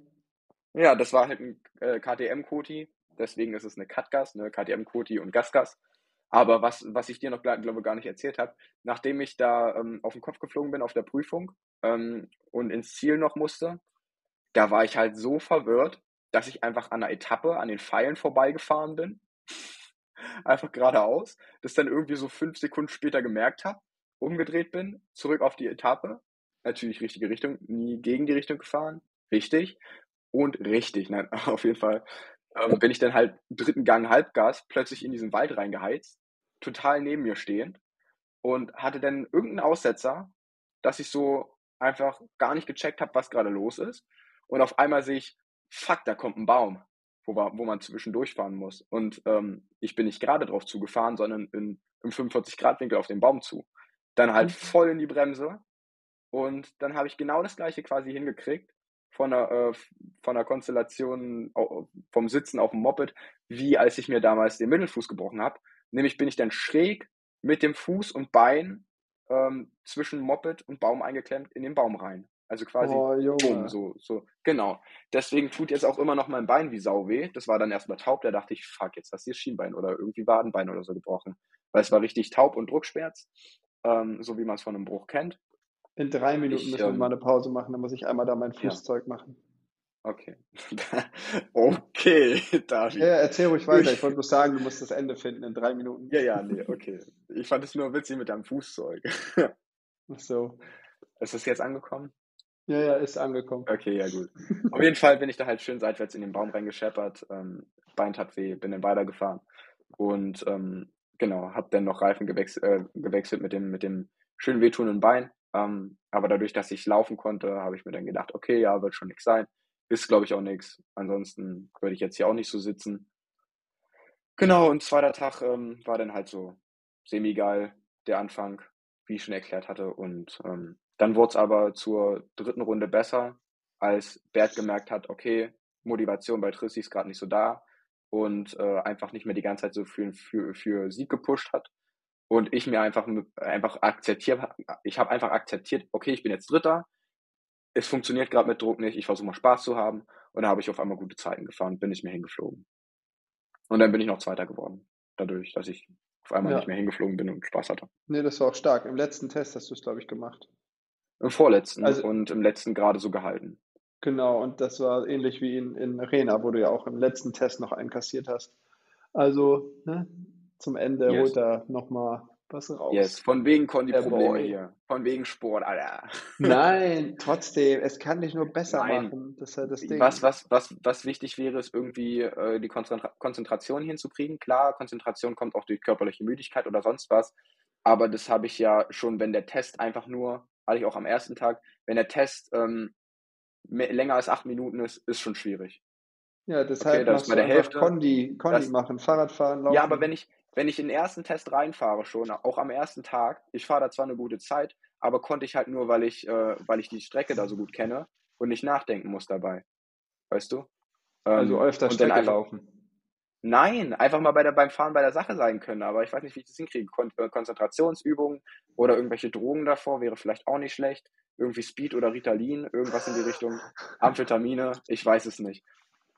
ja, das war halt ein äh, KTM-Koti, deswegen ist es eine Cutgas, ne, KTM-Koti und Gasgas. Aber was, was ich dir noch, glaube ich, gar nicht erzählt habe, nachdem ich da ähm, auf den Kopf geflogen bin auf der Prüfung ähm, und ins Ziel noch musste, da war ich halt so verwirrt, dass ich einfach an der Etappe an den Pfeilen vorbeigefahren bin. Einfach geradeaus, das dann irgendwie so fünf Sekunden später gemerkt habe, umgedreht bin, zurück auf die Etappe. Natürlich richtige Richtung, nie gegen die Richtung gefahren. Richtig. Und richtig, nein, auf jeden Fall ähm, bin ich dann halt dritten Gang Halbgas plötzlich in diesen Wald reingeheizt, total neben mir stehend und hatte dann irgendeinen Aussetzer, dass ich so einfach gar nicht gecheckt habe, was gerade los ist. Und auf einmal sehe ich, fuck, da kommt ein Baum, wo, wir, wo man zwischendurch fahren muss. Und ähm, ich bin nicht gerade drauf zugefahren, sondern in, im 45-Grad-Winkel auf den Baum zu. Dann halt voll in die Bremse. Und dann habe ich genau das gleiche quasi hingekriegt von der, äh, von der Konstellation vom Sitzen auf dem Moped, wie als ich mir damals den Mittelfuß gebrochen habe. Nämlich bin ich dann schräg mit dem Fuß und Bein ähm, zwischen Moped und Baum eingeklemmt in den Baum rein. Also quasi Oh, Junge. so, so, genau. Deswegen tut jetzt auch immer noch mein Bein wie Sau weh. Das war dann erstmal taub, da dachte ich, fuck, jetzt hast du das Schienbein oder irgendwie Wadenbein oder so gebrochen. Weil es war richtig taub und Druckschmerz, ähm, so wie man es von einem Bruch kennt. In drei Minuten Ich, müssen wir mal ähm, eine Pause machen, dann muss ich einmal da mein ja, Fußzeug machen. okay. okay, Ja, David. ja, erzähl ruhig weiter. Ich wollte bloß sagen, du musst das Ende finden in drei Minuten. ja, ja, nee, okay. Ich fand es nur witzig mit deinem Fußzeug. Ach so. Ist das jetzt angekommen? Ja, ja, ist angekommen. Okay, ja gut. Auf jeden Fall bin ich da halt schön seitwärts in den Baum reingescheppert, ähm, Bein tat weh, bin dann weitergefahren und ähm, genau, habe dann noch Reifen gewechselt, äh, gewechselt mit dem, mit dem schön wehtuenden Bein. Ähm, aber dadurch, dass ich laufen konnte, habe ich mir dann gedacht, okay, ja, wird schon nichts sein. Ist, glaube ich, auch nichts. Ansonsten würde ich jetzt hier auch nicht so sitzen. Genau, und zweiter Tag ähm, war dann halt so semi-geil, der Anfang, wie ich schon erklärt hatte. Und ähm, dann wurde es aber zur dritten Runde besser, als Bert gemerkt hat, okay, Motivation bei Trissi ist gerade nicht so da und äh, einfach nicht mehr die ganze Zeit so für, für, für Sieg gepusht hat. Und ich mir einfach, einfach akzeptiert, ich habe einfach akzeptiert, okay, ich bin jetzt Dritter, es funktioniert gerade mit Druck nicht, ich versuche mal Spaß zu haben. Und da habe ich auf einmal gute Zeiten gefahren, bin nicht mehr hingeflogen. Und dann bin ich noch Zweiter geworden, dadurch, dass ich auf einmal Ja. nicht mehr hingeflogen bin und Spaß hatte. Nee, das war auch stark. Im letzten Test hast du es, glaube ich, gemacht. Im vorletzten Also- und im letzten gerade so gehalten. Genau, und das war ähnlich wie in, in Rena, wo du ja auch im letzten Test noch einkassiert hast. Also, ne, zum Ende Yes. holt er nochmal was raus. Yes, von wegen Kondi-Probleme hier. Von wegen Sport, Alter. Nein, trotzdem, es kann dich nur besser Nein. machen. Das ist halt das Ding. Was, was, was, was wichtig wäre, ist irgendwie äh, die Konzentra Konzentration hinzukriegen. Klar, Konzentration kommt auch durch körperliche Müdigkeit oder sonst was. Aber das habe ich ja schon, wenn der Test einfach nur, hatte ich auch am ersten Tag, wenn der Test ähm, länger als acht Minuten ist, ist schon schwierig. Ja, deshalb das ist machst bei der Hälfte. Kondi, Kondi Das- machen, Fahrradfahren, Laufen. Ja, aber wenn ich, wenn ich in den ersten Test reinfahre schon, auch am ersten Tag, ich fahre da zwar eine gute Zeit, aber konnte ich halt nur, weil ich, äh, weil ich die Strecke da so gut kenne und nicht nachdenken muss dabei. Weißt du? Also Ähm, öfter und dann Strecke einfach, laufen. Nein, einfach mal bei der, beim Fahren bei der Sache sein können, aber ich weiß nicht, wie ich das hinkriege. Kon äh, Konzentrationsübungen oder irgendwelche Drogen davor wäre vielleicht auch nicht schlecht. Irgendwie Speed oder Ritalin, irgendwas in die Richtung. Amphetamine, ich weiß es nicht.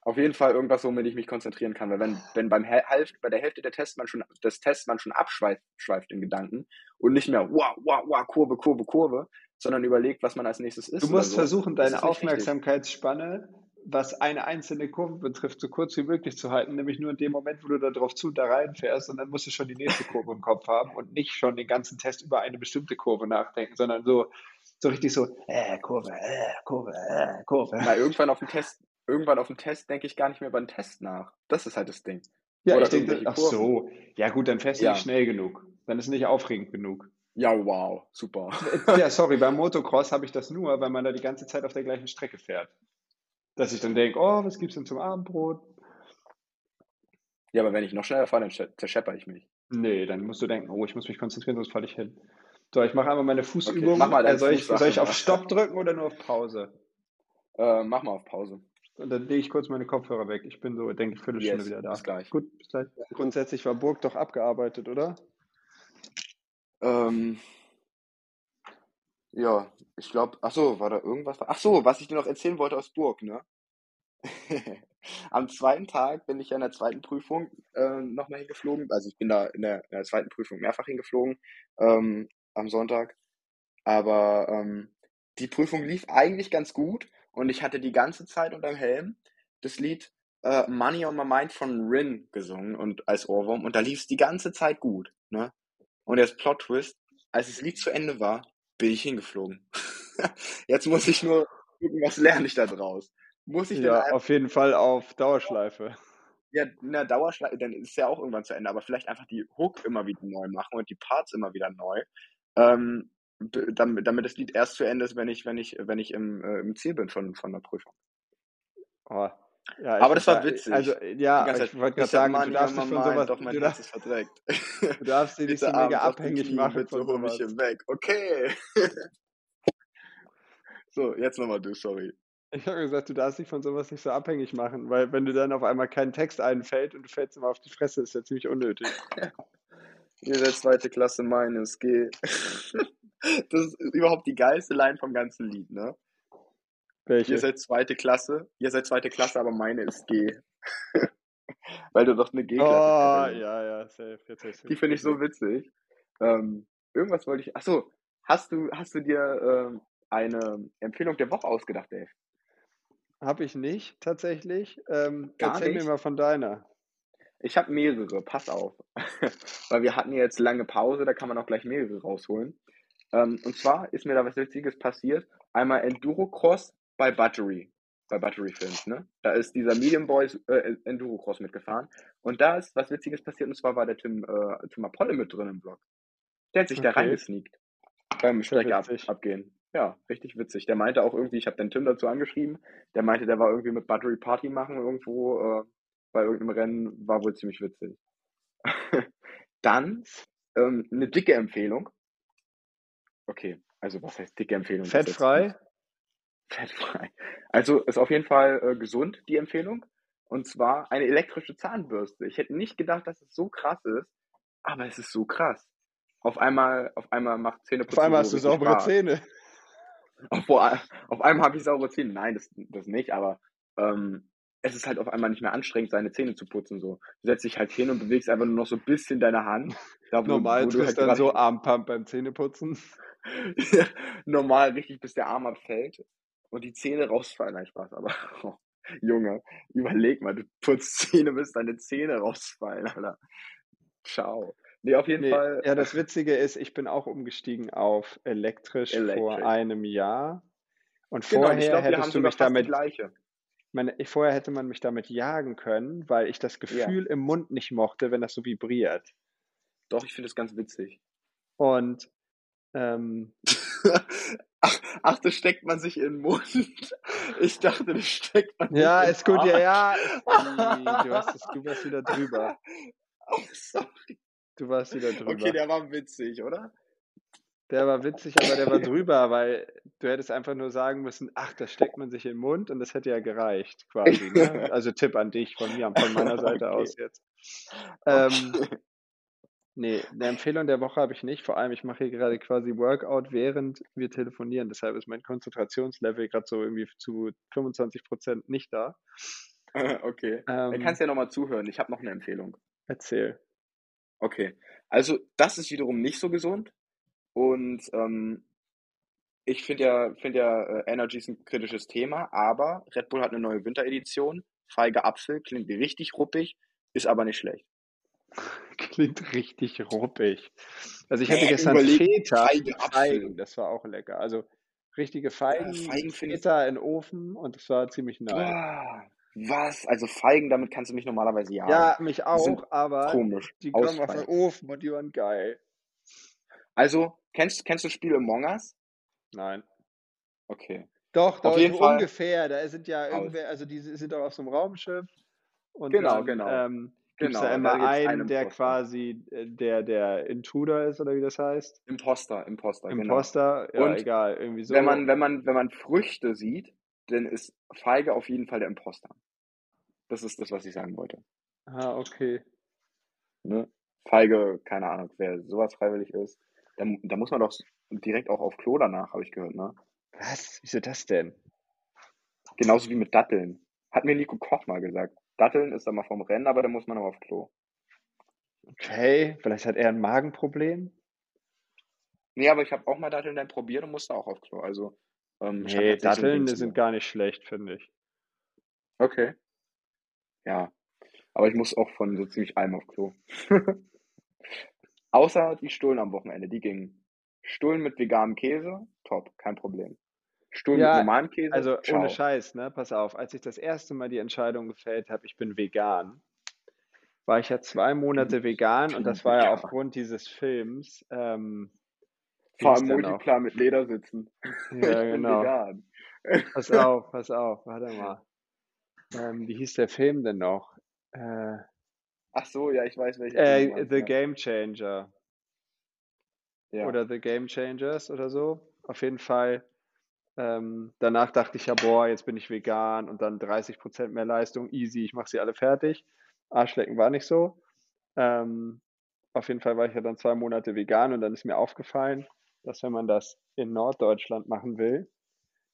Auf jeden Fall irgendwas, womit ich mich konzentrieren kann. Weil wenn, wenn beim Hälfte, bei der Hälfte der Test man schon, des Tests man schon abschweift schweift in Gedanken und nicht mehr wow, wow, wow, Kurve, Kurve, Kurve, sondern überlegt, was man als nächstes Du isst oder musst so, versuchen, deine ist. Aufmerksamkeitsspanne, was eine einzelne Kurve betrifft, so kurz wie möglich zu halten, nämlich nur in dem Moment, wo du da drauf zu da reinfährst und dann musst du schon die nächste Kurve im Kopf haben und nicht schon den ganzen Test über eine bestimmte Kurve nachdenken, sondern so, so richtig so, äh, Kurve, äh, Kurve, äh, Kurve. Na, irgendwann auf dem Test, irgendwann auf dem Test denke ich gar nicht mehr über den Test nach. Das ist halt das Ding. Ja, Oder ich denke, ach so, ja gut, dann fährst du Ja. nicht schnell genug. Dann ist es nicht aufregend genug. Ja, wow, super. Ja, sorry, beim Motocross habe ich das nur, weil man da die ganze Zeit auf der gleichen Strecke fährt. Dass ich dann denke, oh, was gibt's denn zum Abendbrot? Ja, aber wenn ich noch schneller fahre, dann zer- zerschepper ich mich. Nee, dann musst du denken, oh, ich muss mich konzentrieren, sonst falle ich hin. So, ich mache einmal meine Okay, Fußübung. mach mal Äh, soll, ich, soll ich auf. Stopp drücken oder nur auf Pause? Äh, mach mal auf Pause. Und dann lege ich kurz meine Kopfhörer weg. Ich bin so, denke ich, Viertelstunde Yes, wieder da. bis gleich. Gut, bis gleich. Grundsätzlich war Burg doch abgearbeitet, oder? Ähm, ja, ich glaube, ach so, war da irgendwas? Ach so, was ich dir noch erzählen wollte aus Burg, ne? Am zweiten Tag bin ich ja in der zweiten Prüfung äh, nochmal hingeflogen. Also ich bin da in der, in der zweiten Prüfung mehrfach hingeflogen ähm, am Sonntag. Aber ähm, die Prüfung lief eigentlich ganz gut und ich hatte die ganze Zeit unterm Helm das Lied äh, Money on My Mind von Rin gesungen und als Ohrwurm und da lief es die ganze Zeit gut. Ne? Und jetzt Plot Twist, als das Lied zu Ende war, bin ich hingeflogen. Jetzt muss ich nur gucken, was lerne ich da draus. Muss ich denn Ja, auf jeden Fall auf Dauerschleife. ja, der Dauerschleife, dann ist es ja auch irgendwann zu Ende, aber vielleicht einfach die Hook immer wieder neu machen und die Parts immer wieder neu, ähm, damit, damit das Lied erst zu Ende ist, wenn ich, wenn ich, wenn ich im, äh, im Ziel bin von, von der Prüfung. Oh, ja, Aber das war witzig. Also, ja, ich wollte gerade sagen, du Money darfst dich von sowas, doch mein du darfst, ist verdreckt. du darfst dich nicht so mega abhängig machen bitte von mich sowas. hier weg. Okay. So, jetzt nochmal du, sorry. Ich habe gesagt, du darfst dich von sowas nicht so abhängig machen, weil wenn dir dann auf einmal kein Text einfällt und du fällst immer auf die Fresse, ist ja ziemlich unnötig. Ihr seid zweite Klasse, meines, geh. Das ist überhaupt die geilste Line vom ganzen Lied, ne? Ihr Welche? seid zweite Klasse, ihr seid zweite Klasse, aber meine ist G. Weil du doch eine Oh, G-Klasse bist. ja, ja, safe. Jetzt Die finde ich so witzig. Ähm, irgendwas wollte ich. Achso, hast du, hast du dir ähm, eine Empfehlung der Woche ausgedacht, Dave? Habe ich nicht, tatsächlich. Ähm, Gar erzähl mir nicht? mal von deiner. Ich habe mehrere, pass auf. Weil wir hatten ja jetzt lange Pause, da kann man auch gleich mehrere rausholen. Ähm, und zwar ist mir da was Witziges passiert. Einmal Endurocross bei Battery, bei Battery Films, ne? Da ist dieser Medium Boys äh, Endurocross mitgefahren. Und da ist was Witziges passiert, und zwar war der Tim, äh, Tim Apolle mit drin im Vlog. Der hat sich da Okay. reingesneakt. Beim Strecke ab, abgehen. Ja, richtig witzig. Der meinte auch irgendwie, ich habe den Tim dazu angeschrieben, der meinte, der war irgendwie mit Battery Party machen irgendwo äh, bei irgendeinem Rennen, war wohl ziemlich witzig. Dann ähm, eine dicke Empfehlung. Okay, also was heißt dicke Empfehlung? Fettfrei? Fettfrei. Also ist auf jeden Fall äh, gesund, die Empfehlung. Und zwar eine elektrische Zahnbürste. Ich hätte nicht gedacht, dass es so krass ist, aber es ist so krass. Auf einmal, auf einmal macht Auf Zähneputzen einmal hast du saubere Spaß. Zähne. Auf, auf einmal habe ich saubere Zähne. Nein, das, das nicht, aber ähm, es ist halt auf einmal nicht mehr anstrengend, seine Zähne zu putzen. So. Du setzt dich halt hin und bewegst einfach nur noch so ein bisschen deine Hand. Da, wo, Normal wo du halt dann so Armpump beim Zähneputzen. normal richtig, bis der Arm abfällt und die Zähne rausfallen. Nein, Spaß, aber oh, Junge, überleg mal, du putzt Zähne, bis deine Zähne rausfallen, Alter. Ciao. Nee, auf jeden Nee, Fall. ja, das Witzige ist, ich bin auch umgestiegen auf elektrisch vor Electric. einem Jahr. Und Genau, vorher haben hättest du mich damit, gleiche. meine, vorher hätte man mich damit jagen können, weil ich das Ja. Gefühl im Mund nicht mochte, wenn das so vibriert. Doch, ich finde es ganz witzig. Und ähm, ach, ach, das steckt man sich in den Mund. Ich dachte, das steckt man sich ja, in ist gut, ja, Arsch. ja. Ist, Ih, du, hast es, du warst wieder drüber. Oh, sorry. Du warst wieder drüber. Okay, der war witzig, oder? Der war witzig, aber der war drüber, weil du hättest einfach nur sagen müssen, ach, das steckt man sich in den Mund und das hätte ja gereicht, quasi. Ne? Also Tipp an dich von mir, von meiner Seite Okay. aus jetzt. Ähm, Okay. Nee, eine Empfehlung der Woche habe ich nicht. Vor allem, ich mache hier gerade quasi Workout, während wir telefonieren. Deshalb ist mein Konzentrationslevel gerade so irgendwie zu 25 Prozent nicht da. Okay. Ähm, kannst du ja nochmal zuhören. Ich habe noch eine Empfehlung. erzähl. Okay. Also, das ist wiederum nicht so gesund. Und ähm, ich finde ja, find ja äh, Energy ist ein kritisches Thema, aber Red Bull hat eine neue Winteredition. Feige Apfel, klingt richtig ruppig, ist aber nicht schlecht. Klingt richtig ruppig. Also ich hatte Nee, gestern Feta. Feigen, das war auch lecker. Also richtige Feigen, Boah, Feigen. Feta in den Ofen und das war ziemlich nice. Was? Also Feigen, damit kannst du mich normalerweise jagen. Ja, mich auch, aber komisch. die kommen auf den Ausfallen. Ofen und die waren geil. Also, kennst, kennst du das Spiel Among Us? Nein. Okay. Doch, Auf doch, jeden so Fall ungefähr. Da sind ja aus. irgendwer, also die sind doch auf so einem Raumschiff und Genau, dann genau. ähm, gibt es Genau. da Da immer gibt's einen der Imposter. quasi äh, der, der Intruder ist oder wie das heißt. Imposter, Imposter, genau. Imposter, ja, Und egal, irgendwie so. wenn man, wenn man, wenn man Früchte sieht, dann ist Feige auf jeden Fall der Imposter. Das ist das, was ich sagen wollte. Ah, okay. Ne? Feige, keine Ahnung, wer sowas freiwillig ist, da, da muss man doch direkt auch auf Klo danach, habe ich gehört, ne? Was? Wieso das denn? Genauso wie mit Datteln. Hat mir Nico Koch mal gesagt. Datteln ist dann mal vom Rennen, aber da muss man auch auf Klo. Okay, vielleicht hat er ein Magenproblem. Nee, aber ich habe auch mal Datteln dann probiert und musste auch auf Klo. Also, ähm, Nee, Datteln sind gar nicht schlecht, finde ich. Okay. Ja. Aber ich muss auch von so ziemlich allem auf Klo. Außer die Stullen am Wochenende, die gingen. Stullen mit veganem Käse, top, kein Problem. Stullen mit Ja, normalem Käse, also ohne ciao. Scheiß, ne? Pass auf, als ich das erste Mal die Entscheidung gefällt habe, ich bin vegan, war ich ja zwei Monate vegan und das war ja aufgrund dieses Films, ähm, Vor allem? Multiplan mit Ledersitzen. Ja, Ich bin genau. vegan. Pass auf, pass auf, warte mal. Ähm, wie hieß der Film denn noch? Äh, Ach so, ja, ich weiß, welchen du äh, meinst, The ja. Game Changer Ja. oder The Game Changers oder so. Auf jeden Fall. Ähm, danach dachte ich ja, boah, jetzt bin ich vegan und dann 30% mehr Leistung, easy, ich mache sie alle fertig. Arschlecken war nicht so. Ähm, auf jeden Fall war ich ja dann zwei Monate vegan und dann ist mir aufgefallen, dass wenn man das in Norddeutschland machen will,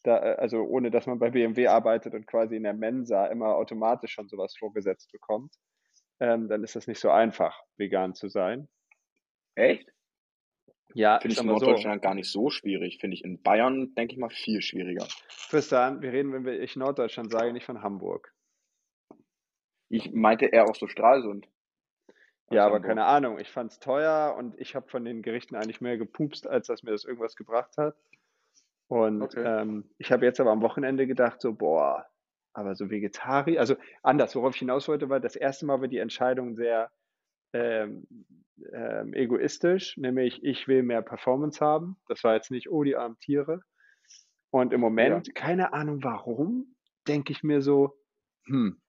da, äh, also ohne dass man bei BMW arbeitet und quasi in der Mensa immer automatisch schon sowas vorgesetzt bekommt, ähm, dann ist das nicht so einfach, vegan zu sein. Echt? Ja, Finde ich in aber so. Norddeutschland gar nicht so schwierig. Finde ich in Bayern, denke ich mal, viel schwieriger. Tristan, wir reden, wenn wir ich Norddeutschland sage, nicht von Hamburg. Ich meinte eher auch so Stralsund. Ja, als aber Hamburg. keine Ahnung. Ich fand es teuer und ich habe von den Gerichten eigentlich mehr gepupst, als dass mir das irgendwas gebracht hat. Und Okay. ähm, ich habe jetzt aber am Wochenende gedacht, so, boah, aber so Vegetarier, also anders, worauf ich hinaus wollte, war, das erste Mal war die Entscheidung sehr ähm, ähm, egoistisch, nämlich ich will mehr Performance haben. Das war jetzt nicht, oh, die armen Tiere. Und im Moment, keine Ahnung warum, denke ich mir so, hm,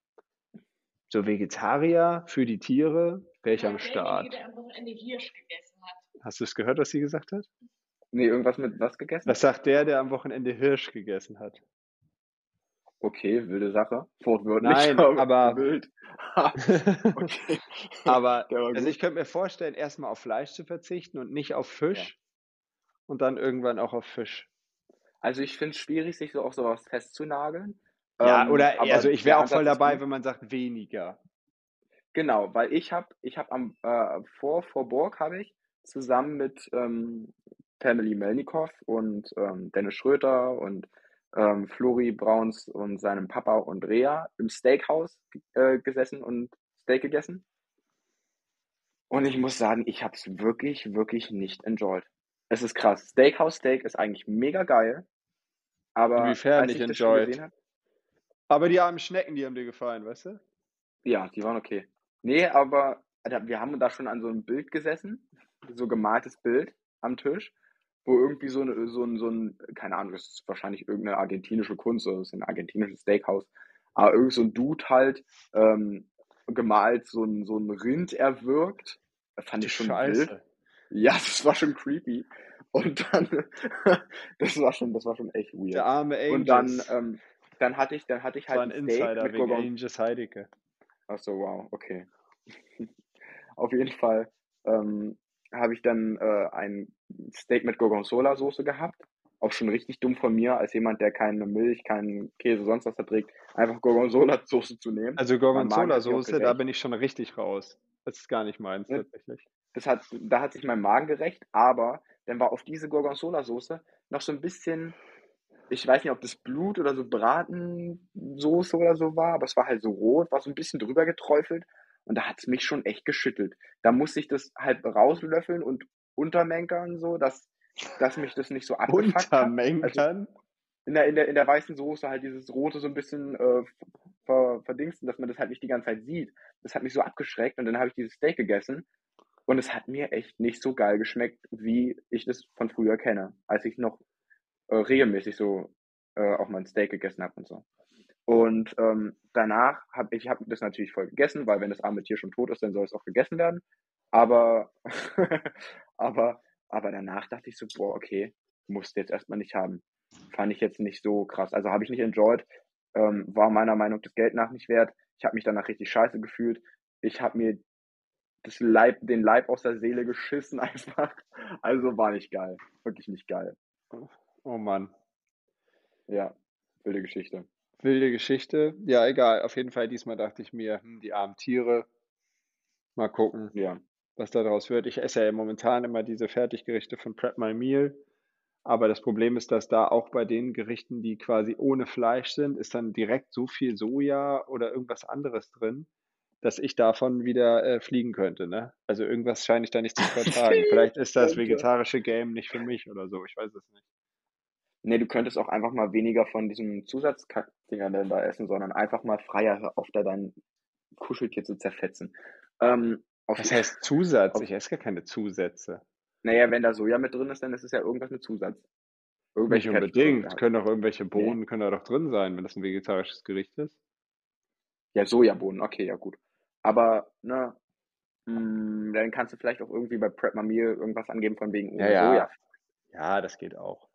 so Vegetarier für die Tiere wäre ich am Start. der am Wochenende Hirsch gegessen hat. Hast du es gehört, was sie gesagt hat? Nee, irgendwas mit was gegessen? Was sagt der, der am Wochenende Hirsch gegessen hat? Okay, wilde Sache. Wortwörtlich, Nein, aber- wild. okay. Aber also ich könnte mir vorstellen, erstmal auf Fleisch zu verzichten und nicht auf Fisch und dann irgendwann auch auf Fisch. Also ich finde es schwierig, sich so auf sowas festzunageln. Ja, Ähm, oder also ich wäre auch voll dabei, wenn man sagt weniger. Genau, weil ich habe ich hab am äh, vor Vorburg habe ich zusammen mit ähm, Family Melnikow und ähm, Dennis Schröter und ähm, Flori Brauns und seinem Papa und Rea im Steakhouse äh, gesessen und Steak gegessen. Und ich muss sagen, ich habe es wirklich, wirklich nicht enjoyed. Es ist krass. Steakhouse Steak ist eigentlich mega geil, aber Inwiefern als nicht enjoyed? gesehen habe, Aber die armen Schnecken, die haben dir gefallen, weißt du? Ja, die waren okay. Nee, aber wir haben da schon an so einem Bild gesessen, so gemaltes Bild am Tisch, wo irgendwie so, eine, so, ein, so ein, keine Ahnung, das ist wahrscheinlich irgendeine argentinische Kunst oder das ist ein argentinisches Steakhouse, aber irgend so ein Dude halt ähm, gemalt, so ein, so ein Rind erwürgt, fand Du ich schon Scheiße. wild. Ja, das war schon creepy. Und dann, das war schon, das war schon echt Der weird. arme Und dann, ähm, dann hatte ich, dann hatte ich Das war halt ein ein Steak Insider mit wegen Gorgon. Angus Heidecke. Ach so, wow, okay. Auf jeden Fall ähm, habe ich dann äh, ein Steak mit Gorgonzola-Soße gehabt. Auch schon richtig dumm von mir, als jemand, der keine Milch, keinen Käse, sonst was verträgt, einfach Gorgonzola-Soße zu nehmen. Also Gorgonzola-Soße, da bin ich schon richtig raus. Das ist gar nicht meins Ne? tatsächlich. Das hat, da hat sich mein Magen gerecht, aber dann war auf diese Gorgonzola-Soße noch so ein bisschen, ich weiß nicht, ob das Blut oder so Bratensoße oder so war, aber es war halt so rot, war so ein bisschen drüber geträufelt und da hat es mich schon echt geschüttelt. Da musste ich das halt rauslöffeln und untermenkern, so, dass, dass mich das nicht so abgefuckt hat. Also Untermenkern? in der, in der, in der weißen Soße halt dieses Rote so ein bisschen äh, ver, verdingsten, dass man das halt nicht die ganze Zeit sieht. Das hat mich so abgeschreckt und dann habe ich dieses Steak gegessen und es hat mir echt nicht so geil geschmeckt, wie ich das von früher kenne, als ich noch äh, regelmäßig so äh, auch mal ein Steak gegessen habe und so. Und ähm, danach habe ich hab das natürlich voll gegessen, weil wenn das arme Tier schon tot ist, dann soll es auch gegessen werden. Aber, aber, aber danach dachte ich so, boah, okay, musste jetzt erstmal nicht haben. Fand ich jetzt nicht so krass. Also habe ich nicht enjoyed, ähm, war meiner Meinung das Geld nach nicht wert. Ich habe mich danach richtig scheiße gefühlt. Ich habe mir das Leib, den Leib aus der Seele geschissen einfach. Also war nicht geil. Wirklich nicht geil. Oh Mann. Ja, wilde Geschichte. Wilde Geschichte. Ja, egal. Auf jeden Fall diesmal dachte ich mir, hm, die armen Tiere. Mal gucken, Ja. Was da draus wird. Ich esse ja momentan immer diese Fertiggerichte von Prep My Meal. Aber das Problem ist, dass da auch bei den Gerichten, die quasi ohne Fleisch sind, ist dann direkt so viel Soja oder irgendwas anderes drin, dass ich davon wieder äh, fliegen könnte. Ne? Also irgendwas scheine ich da nicht zu vertragen. Vielleicht ist das vegetarische Game nicht für mich oder so. Ich weiß es nicht. Nee, du könntest auch einfach mal weniger von diesem Zusatzkackdingern denn da essen, sondern einfach mal freier auf da dein Kuscheltier zu zerfetzen. Ähm, auf, Was heißt Zusatz? auf, Ich esse gar keine Zusätze. naja, wenn da Soja mit drin ist, dann ist es ja irgendwas mit Zusatz. Nicht Irgendwelche Fertigprodukte unbedingt. halt. Können auch irgendwelche Nee. Bohnen können da doch drin sein, wenn das ein vegetarisches Gericht ist. Ja, Sojabohnen, okay, ja gut. Aber, ne, mh, dann kannst du vielleicht auch irgendwie bei Prep My Meal irgendwas angeben von wegen Ja, ja. Soja. Ja, das geht auch.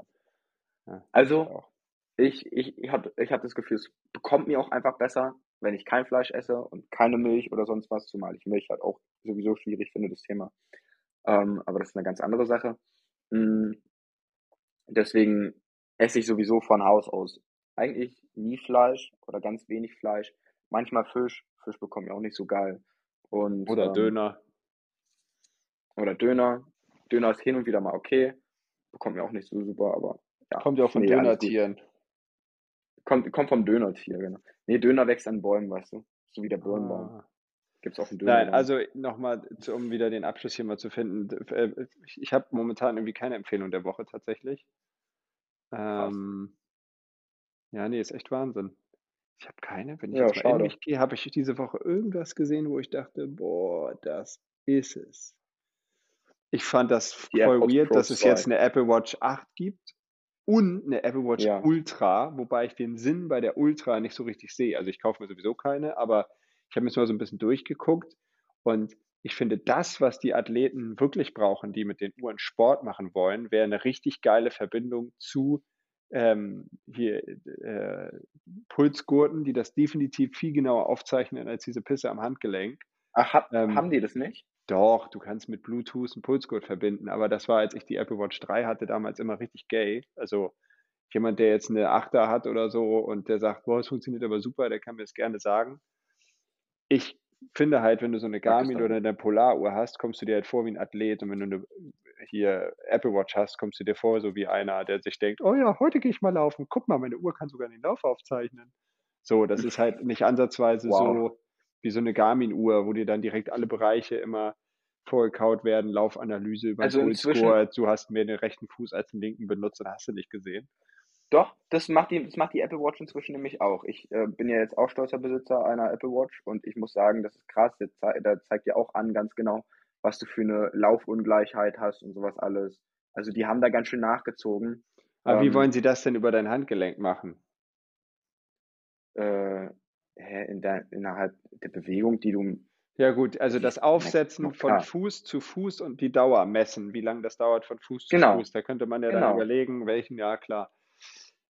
Ja, das geht Also, auch. ich, ich, ich habe ich hab das Gefühl, es bekommt mir auch einfach besser, wenn ich kein Fleisch esse und keine Milch oder sonst was, zumal ich Milch halt auch sowieso schwierig finde, das Thema. Ähm, aber das ist eine ganz andere Sache. Mm, Deswegen esse ich sowieso von Haus aus eigentlich nie Fleisch oder ganz wenig Fleisch. Manchmal Fisch. Fisch bekomme ich auch nicht so geil. Und, Oder ähm, Döner. oder Döner. Döner ist hin und wieder mal okay. Bekommt mir auch nicht so super, aber ja. Kommt ja auch von nee. Dönertieren. Kommt, kommt vom Dönertier, genau. Nee, Döner wächst an Bäumen, weißt du. So wie der Birnbaum. Ah. Gibt's auch einen Nein, Dönerbaum. also nochmal, um wieder den Abschluss hier mal zu finden. äh, Ich, habe momentan irgendwie keine Empfehlung der Woche tatsächlich. Ähm, ja, nee, ist echt Wahnsinn. Ich habe keine. Wenn ich Ja, jetzt mal in mich gehe, habe ich diese Woche irgendwas gesehen, wo ich dachte, boah, das ist es. Ich fand das voll weird, Pro dass es jetzt 2. eine Apple Watch 8 gibt und eine Apple Watch Ja. Ultra, wobei ich den Sinn bei der Ultra nicht so richtig sehe. Also ich kaufe mir sowieso keine, aber ich habe mir jetzt mal so ein bisschen durchgeguckt und ich finde, das, was die Athleten wirklich brauchen, die mit den Uhren Sport machen wollen, wäre eine richtig geile Verbindung zu ähm, hier äh, Pulsgurten, die das definitiv viel genauer aufzeichnen als diese Pisse am Handgelenk. Ach, hab, Ähm, haben die das nicht? Doch, du kannst mit Bluetooth einen Pulsgurt verbinden, aber das war, als ich die Apple Watch 3 hatte, damals immer richtig gay. Also jemand, der jetzt eine Achter hat oder so und der sagt, boah, es funktioniert aber super, der kann mir das gerne sagen. Ich finde halt, wenn du so eine Garmin oder eine Polaruhr hast, kommst du dir halt vor wie ein Athlet und wenn du eine hier Apple Watch hast, kommst du dir vor so wie einer, der sich denkt, oh ja, heute gehe ich mal laufen. Guck mal, meine Uhr kann sogar den Lauf aufzeichnen. So, das ist halt nicht ansatzweise Wow. so wie so eine Garmin-Uhr, wo dir dann direkt alle Bereiche immer vorgekaut werden, Laufanalyse über den Also Pulsgurt, du hast mehr den rechten Fuß als den linken benutzt und hast du nicht gesehen. Doch, das macht die, das macht die Apple Watch inzwischen nämlich auch. Ich äh, bin ja jetzt auch stolzer Besitzer einer Apple Watch und ich muss sagen, das ist krass. Der zeigt dir auch an, ganz genau, was du für eine Laufungleichheit hast und sowas alles. Also die haben da ganz schön nachgezogen. Aber wie Ähm, wollen sie das denn über dein Handgelenk machen? äh, hä, in der, innerhalb der Bewegung, die du Ja, gut, also das Aufsetzen Ja, von. Fuß zu Fuß und die Dauer messen, wie lange das dauert von Fuß zu Genau. Fuß. Da könnte man ja dann Genau. überlegen, welchen, ja klar.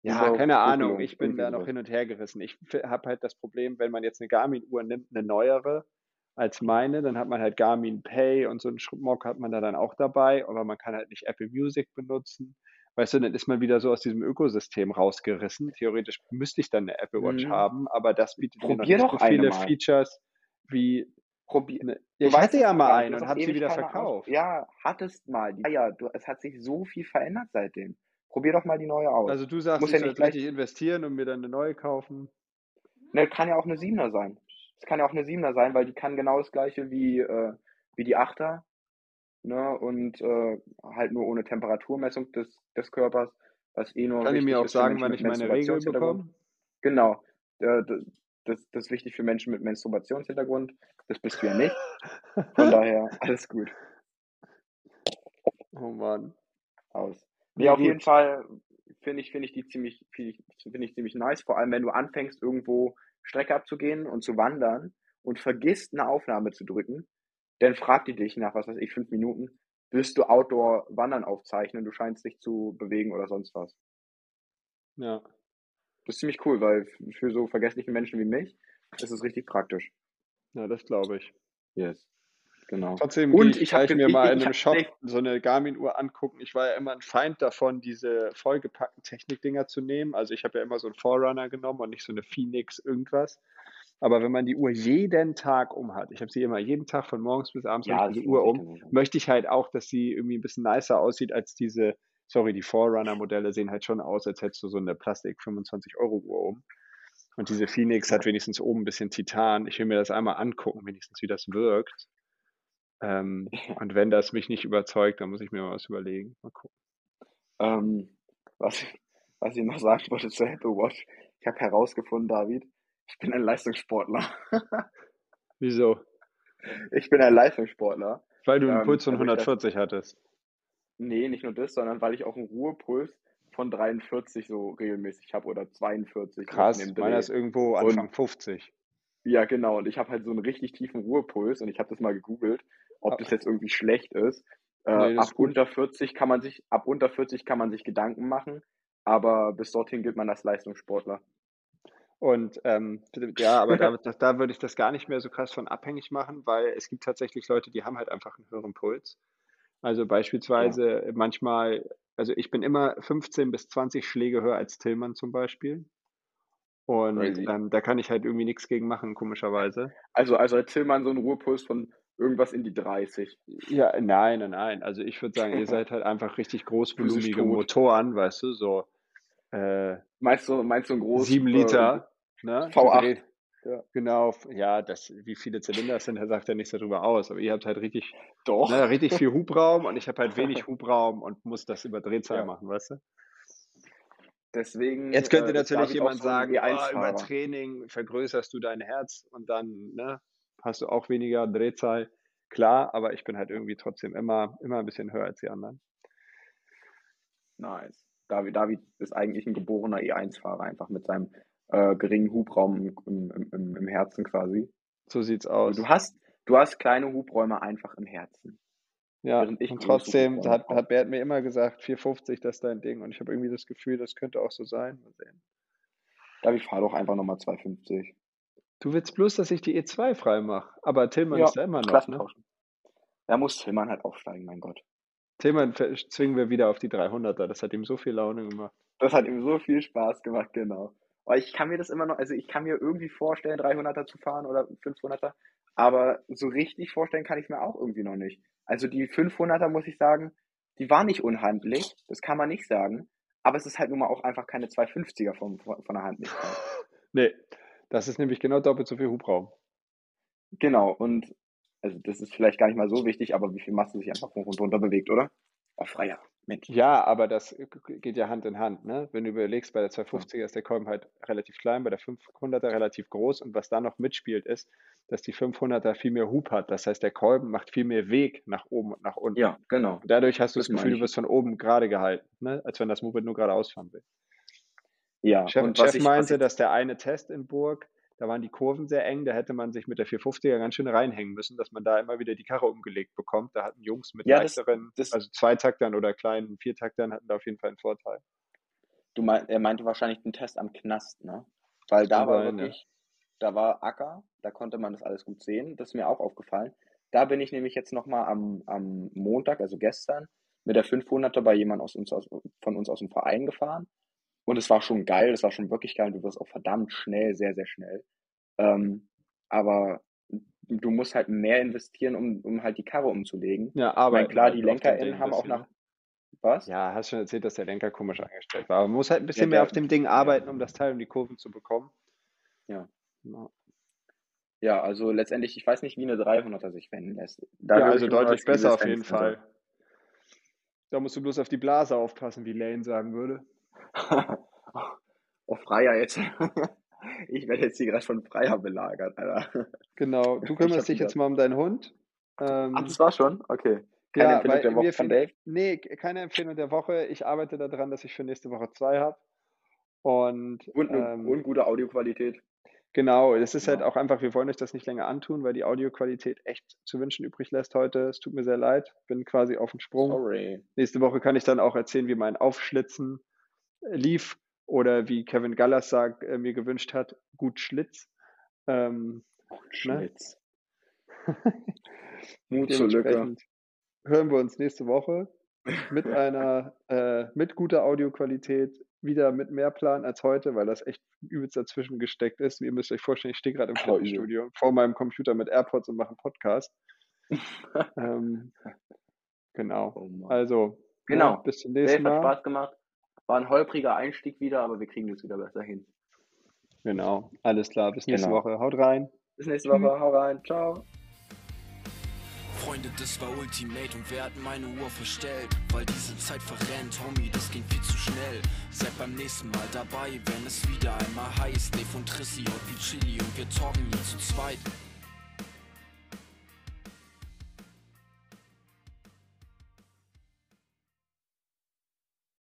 Ja, keine Ahnung, ich bin da noch hin und her gerissen. Ich habe halt das Problem, wenn man jetzt eine Garmin-Uhr nimmt, eine neuere als meine, dann hat man halt Garmin Pay und so einen Schmuck hat man da dann auch dabei, aber man kann halt nicht Apple Music benutzen. Weißt du, dann ist man wieder so aus diesem Ökosystem rausgerissen. Theoretisch müsste ich dann eine Apple Watch Mhm. haben, aber das bietet mir noch nicht so viele mal. Features wie Probier. Ne, ja, ich weißt hatte ja mal einen und habe sie wieder verkauft. Ja, hattest mal. Ja, ja, du, es hat sich so viel verändert seitdem. Probier doch mal die neue aus. Also du sagst, Muss ich ja nicht gleich- investieren und mir dann eine neue kaufen. Ne, kann ja auch eine 7er sein. Es kann ja auch eine 7er sein, weil die kann genau das gleiche wie, äh, wie die 8er. Ne, und äh, halt nur ohne Temperaturmessung des, des Körpers, was eh nur Kann ich mir auch sagen, wann ich meine Regel Menstruationshintergrund. bekomme? Genau. Äh, das, das ist wichtig für Menschen mit Menstruationshintergrund. Das bist du ja nicht. Von daher alles gut Oh Mann. aus. Nee, auf jeden Fall finde ich, finde ich die ziemlich, finde ich, ziemlich nice. Vor allem, wenn du anfängst, irgendwo Strecke abzugehen und zu wandern und vergisst, eine Aufnahme zu drücken, dann fragt die dich nach, was weiß ich, fünf Minuten, willst du Outdoor-Wandern aufzeichnen, du scheinst dich zu bewegen oder sonst was. Ja. Das ist ziemlich cool, weil für so vergessliche Menschen wie mich ist es richtig praktisch. ja, das glaube ich. Yes. Genau. Trotzdem Und ich ich mir mal in einem Shop so eine Garmin-Uhr angucken. Ich war ja immer ein Feind davon, diese vollgepackten Technikdinger zu nehmen. Also ich habe ja immer so einen Forerunner genommen und nicht so eine Phoenix irgendwas. Aber wenn man die Uhr jeden Tag um hat, ich habe sie immer jeden Tag von morgens bis abends Ja, diese Uhr um, möchte ich halt auch, dass sie irgendwie ein bisschen nicer aussieht als diese, sorry, die Forerunner-Modelle sehen halt schon aus, als hättest du so eine Plastik 25 Euro Uhr um. Und diese Phoenix hat wenigstens oben ein bisschen Titan. Ich will mir das einmal angucken, wenigstens wie das wirkt. Ähm, und wenn das mich nicht überzeugt, dann muss ich mir mal was überlegen. Mal gucken. Ähm, was, ich- was ich noch sagen wollte zur Apple Watch. Ich habe herausgefunden, David, ich bin ein Leistungssportler. Wieso? Ich bin ein Leistungssportler. Weil du einen Ähm, Puls von also ich das- 140 hattest. Nee, nicht nur das, sondern weil ich auch einen Ruhepuls von 43 so regelmäßig habe oder 42. Krass, meiner ist irgendwo Anfang 50. Ja, genau. Und ich habe halt so einen richtig tiefen Ruhepuls und ich habe das mal gegoogelt, ob das jetzt irgendwie schlecht ist. Äh, Nee, ist ab gut. unter 40 kann man sich, ab unter 40 kann man sich Gedanken machen, aber bis dorthin gilt man als Leistungssportler. Und ähm, ja, aber da, da, da würde ich das gar nicht mehr so krass von abhängig machen, weil es gibt tatsächlich Leute, die haben halt einfach einen höheren Puls. Also beispielsweise manchmal, also ich bin immer 15 bis 20 Schläge höher als Tillmann zum Beispiel. Und ähm, da kann ich halt irgendwie nichts gegen machen, komischerweise. Also, also hat Tillmann so einen Ruhepuls von irgendwas in die 30. Ja, nein, nein, nein. Also ich würde sagen, ihr seid halt einfach richtig großvolumige. Motoren, weißt du, so äh, Meinst du, meinst du ein groß? sieben Liter, ne? V8. Gedreht. Ja. Genau, ja, das, wie viele Zylinder es sind, da sagt ja nichts darüber aus. Aber ihr habt halt richtig, Äh, Doch. ne, richtig viel Hubraum und ich habe halt wenig Hubraum und muss das über Drehzahl Ja. machen, weißt du? Deswegen. Jetzt könnte äh, natürlich jemand sagen, oh, über E1-Fahrer. Training vergrößerst du dein Herz und dann ne, hast du auch weniger Drehzahl. Klar, aber ich bin halt irgendwie trotzdem immer, immer ein bisschen höher als die anderen. Nice. David, David ist eigentlich ein geborener E1-Fahrer, einfach mit seinem äh, geringen Hubraum im, im, im, im Herzen quasi. So sieht's aus. Du hast, du hast kleine Hubräume einfach im Herzen. Ja, und trotzdem hat, hat Bert mir immer gesagt, 450, das ist dein Ding. Und ich habe irgendwie das Gefühl, das könnte auch so sein. Mal sehen. David, fahr doch einfach nochmal 250. Du willst bloß, dass ich die E2 frei mache. Aber Tillmann Ja, ist da immer noch, ne? tauschen. Da muss Tillmann halt aufsteigen, mein Gott. Tillmann zwingen wir wieder auf die 300er. Das hat ihm so viel Laune gemacht. Das hat ihm so viel Spaß gemacht, genau. Aber ich kann mir das immer noch, also ich kann mir irgendwie vorstellen, 300er zu fahren oder 500er, aber so richtig vorstellen kann ich mir auch irgendwie noch nicht. Also die 500er, muss ich sagen, die waren nicht unhandlich, das kann man nicht sagen, aber es ist halt nun mal auch einfach keine 250er von, von der Handlichkeit. Nee, das ist nämlich genau doppelt so viel Hubraum. Genau, und also das ist vielleicht gar nicht mal so wichtig, aber wie viel Masse sich einfach hoch und runter bewegt, oder? Auf freier, Mensch. Ja, aber das geht ja Hand in Hand, ne? Wenn du überlegst, bei der 250er ist der Kolben halt relativ klein, bei der 500er relativ groß und was da noch mitspielt ist, dass die 500er viel mehr Hub hat. Das heißt, der Kolben macht viel mehr Weg nach oben und nach unten. Ja, genau. Und dadurch hast du das Das Gefühl, du wirst von oben gerade gehalten, ne? Als wenn das Moped nur geradeaus fahren will. Ja, Chef, und was Chef ich, meinte, ich, dass der eine Test in Burg, da waren die Kurven sehr eng, da hätte man sich mit der 450er ganz schön reinhängen müssen, dass man da immer wieder die Karre umgelegt bekommt. Da hatten Jungs mit Ja, das- leichteren, das- also Zweitaktern oder kleinen Viertaktern hatten da auf jeden Fall einen Vorteil. Du mein, er meinte wahrscheinlich den Test am Knast, ne? Weil da war ja. wirklich, da war Acker, da konnte man das alles gut sehen. Das ist mir auch aufgefallen. Da bin ich nämlich jetzt nochmal am, am Montag, also gestern, mit der 500er bei jemand aus uns, aus, von uns aus dem Verein gefahren. Und es war schon geil, es war schon wirklich geil. Du wirst auch verdammt schnell, sehr, sehr schnell. Ähm, aber du musst halt mehr investieren, um, um halt die Karre umzulegen. Ja, aber meine, klar, die LenkerInnen haben auch nach. Was? Ja, hast schon erzählt, dass der Lenker komisch eingestellt war. Aber man muss halt ein bisschen Ja, mehr auf dem Ding arbeiten, um das Teil um die Kurven zu bekommen. Ja. Ja, Ja, also letztendlich, ich weiß nicht, wie eine 300er sich wenden lässt. Da ja also deutlich besser auf jeden. Fall. Da musst du bloß auf die Blase aufpassen, wie Lane sagen würde. oh, Freier jetzt. ich werde jetzt hier gerade von Freier belagert, Alter. Genau, du kümmerst dich jetzt mal um deinen Hund. Ähm, Ach, das war schon? Okay. Keine ja, Empfehlung der Woche von Dave? Nee, keine Empfehlung der Woche. Ich arbeite daran, dass ich für nächste Woche zwei habe. Und Und ähm, ungute Audioqualität. Genau, es ist halt Ja. auch einfach, wir wollen euch das nicht länger antun, weil die Audioqualität echt zu wünschen übrig lässt heute. Es tut mir sehr leid, bin quasi auf dem Sprung. Sorry. Nächste Woche kann ich dann auch erzählen, wie mein Aufschlitzen lief oder wie Kevin Gallas sagt, äh, mir gewünscht hat, gut Schlitz. Ähm, Schlitz. Mut zur Lücke. hören wir uns nächste Woche mit einer, äh, mit guter Audioqualität, wieder mit mehr Plan als heute, weil das echt übelst dazwischen gesteckt ist. Ihr müsst euch vorstellen, ich stehe gerade im Oh, Fitnessstudio vor meinem Computer mit AirPods und mache einen Podcast. ähm, genau. Oh. Also, Genau. ja, bis zum nächsten hat Mal. Spaß gemacht. War ein holpriger Einstieg wieder, aber wir kriegen das wieder besser hin. Genau, alles klar. Bis nächste Genau. Woche. Haut rein. Bis nächste Woche. Hau rein. Ciao. Freunde, das war Ultimate und wer hat meine Uhr verstellt? Weil diese Zeit verrennt, Homie, das ging viel zu schnell. Seid beim nächsten Mal dabei, wenn es wieder einmal heißt. Dave und Trissi und wie Chili und wir talken hier zu zweit.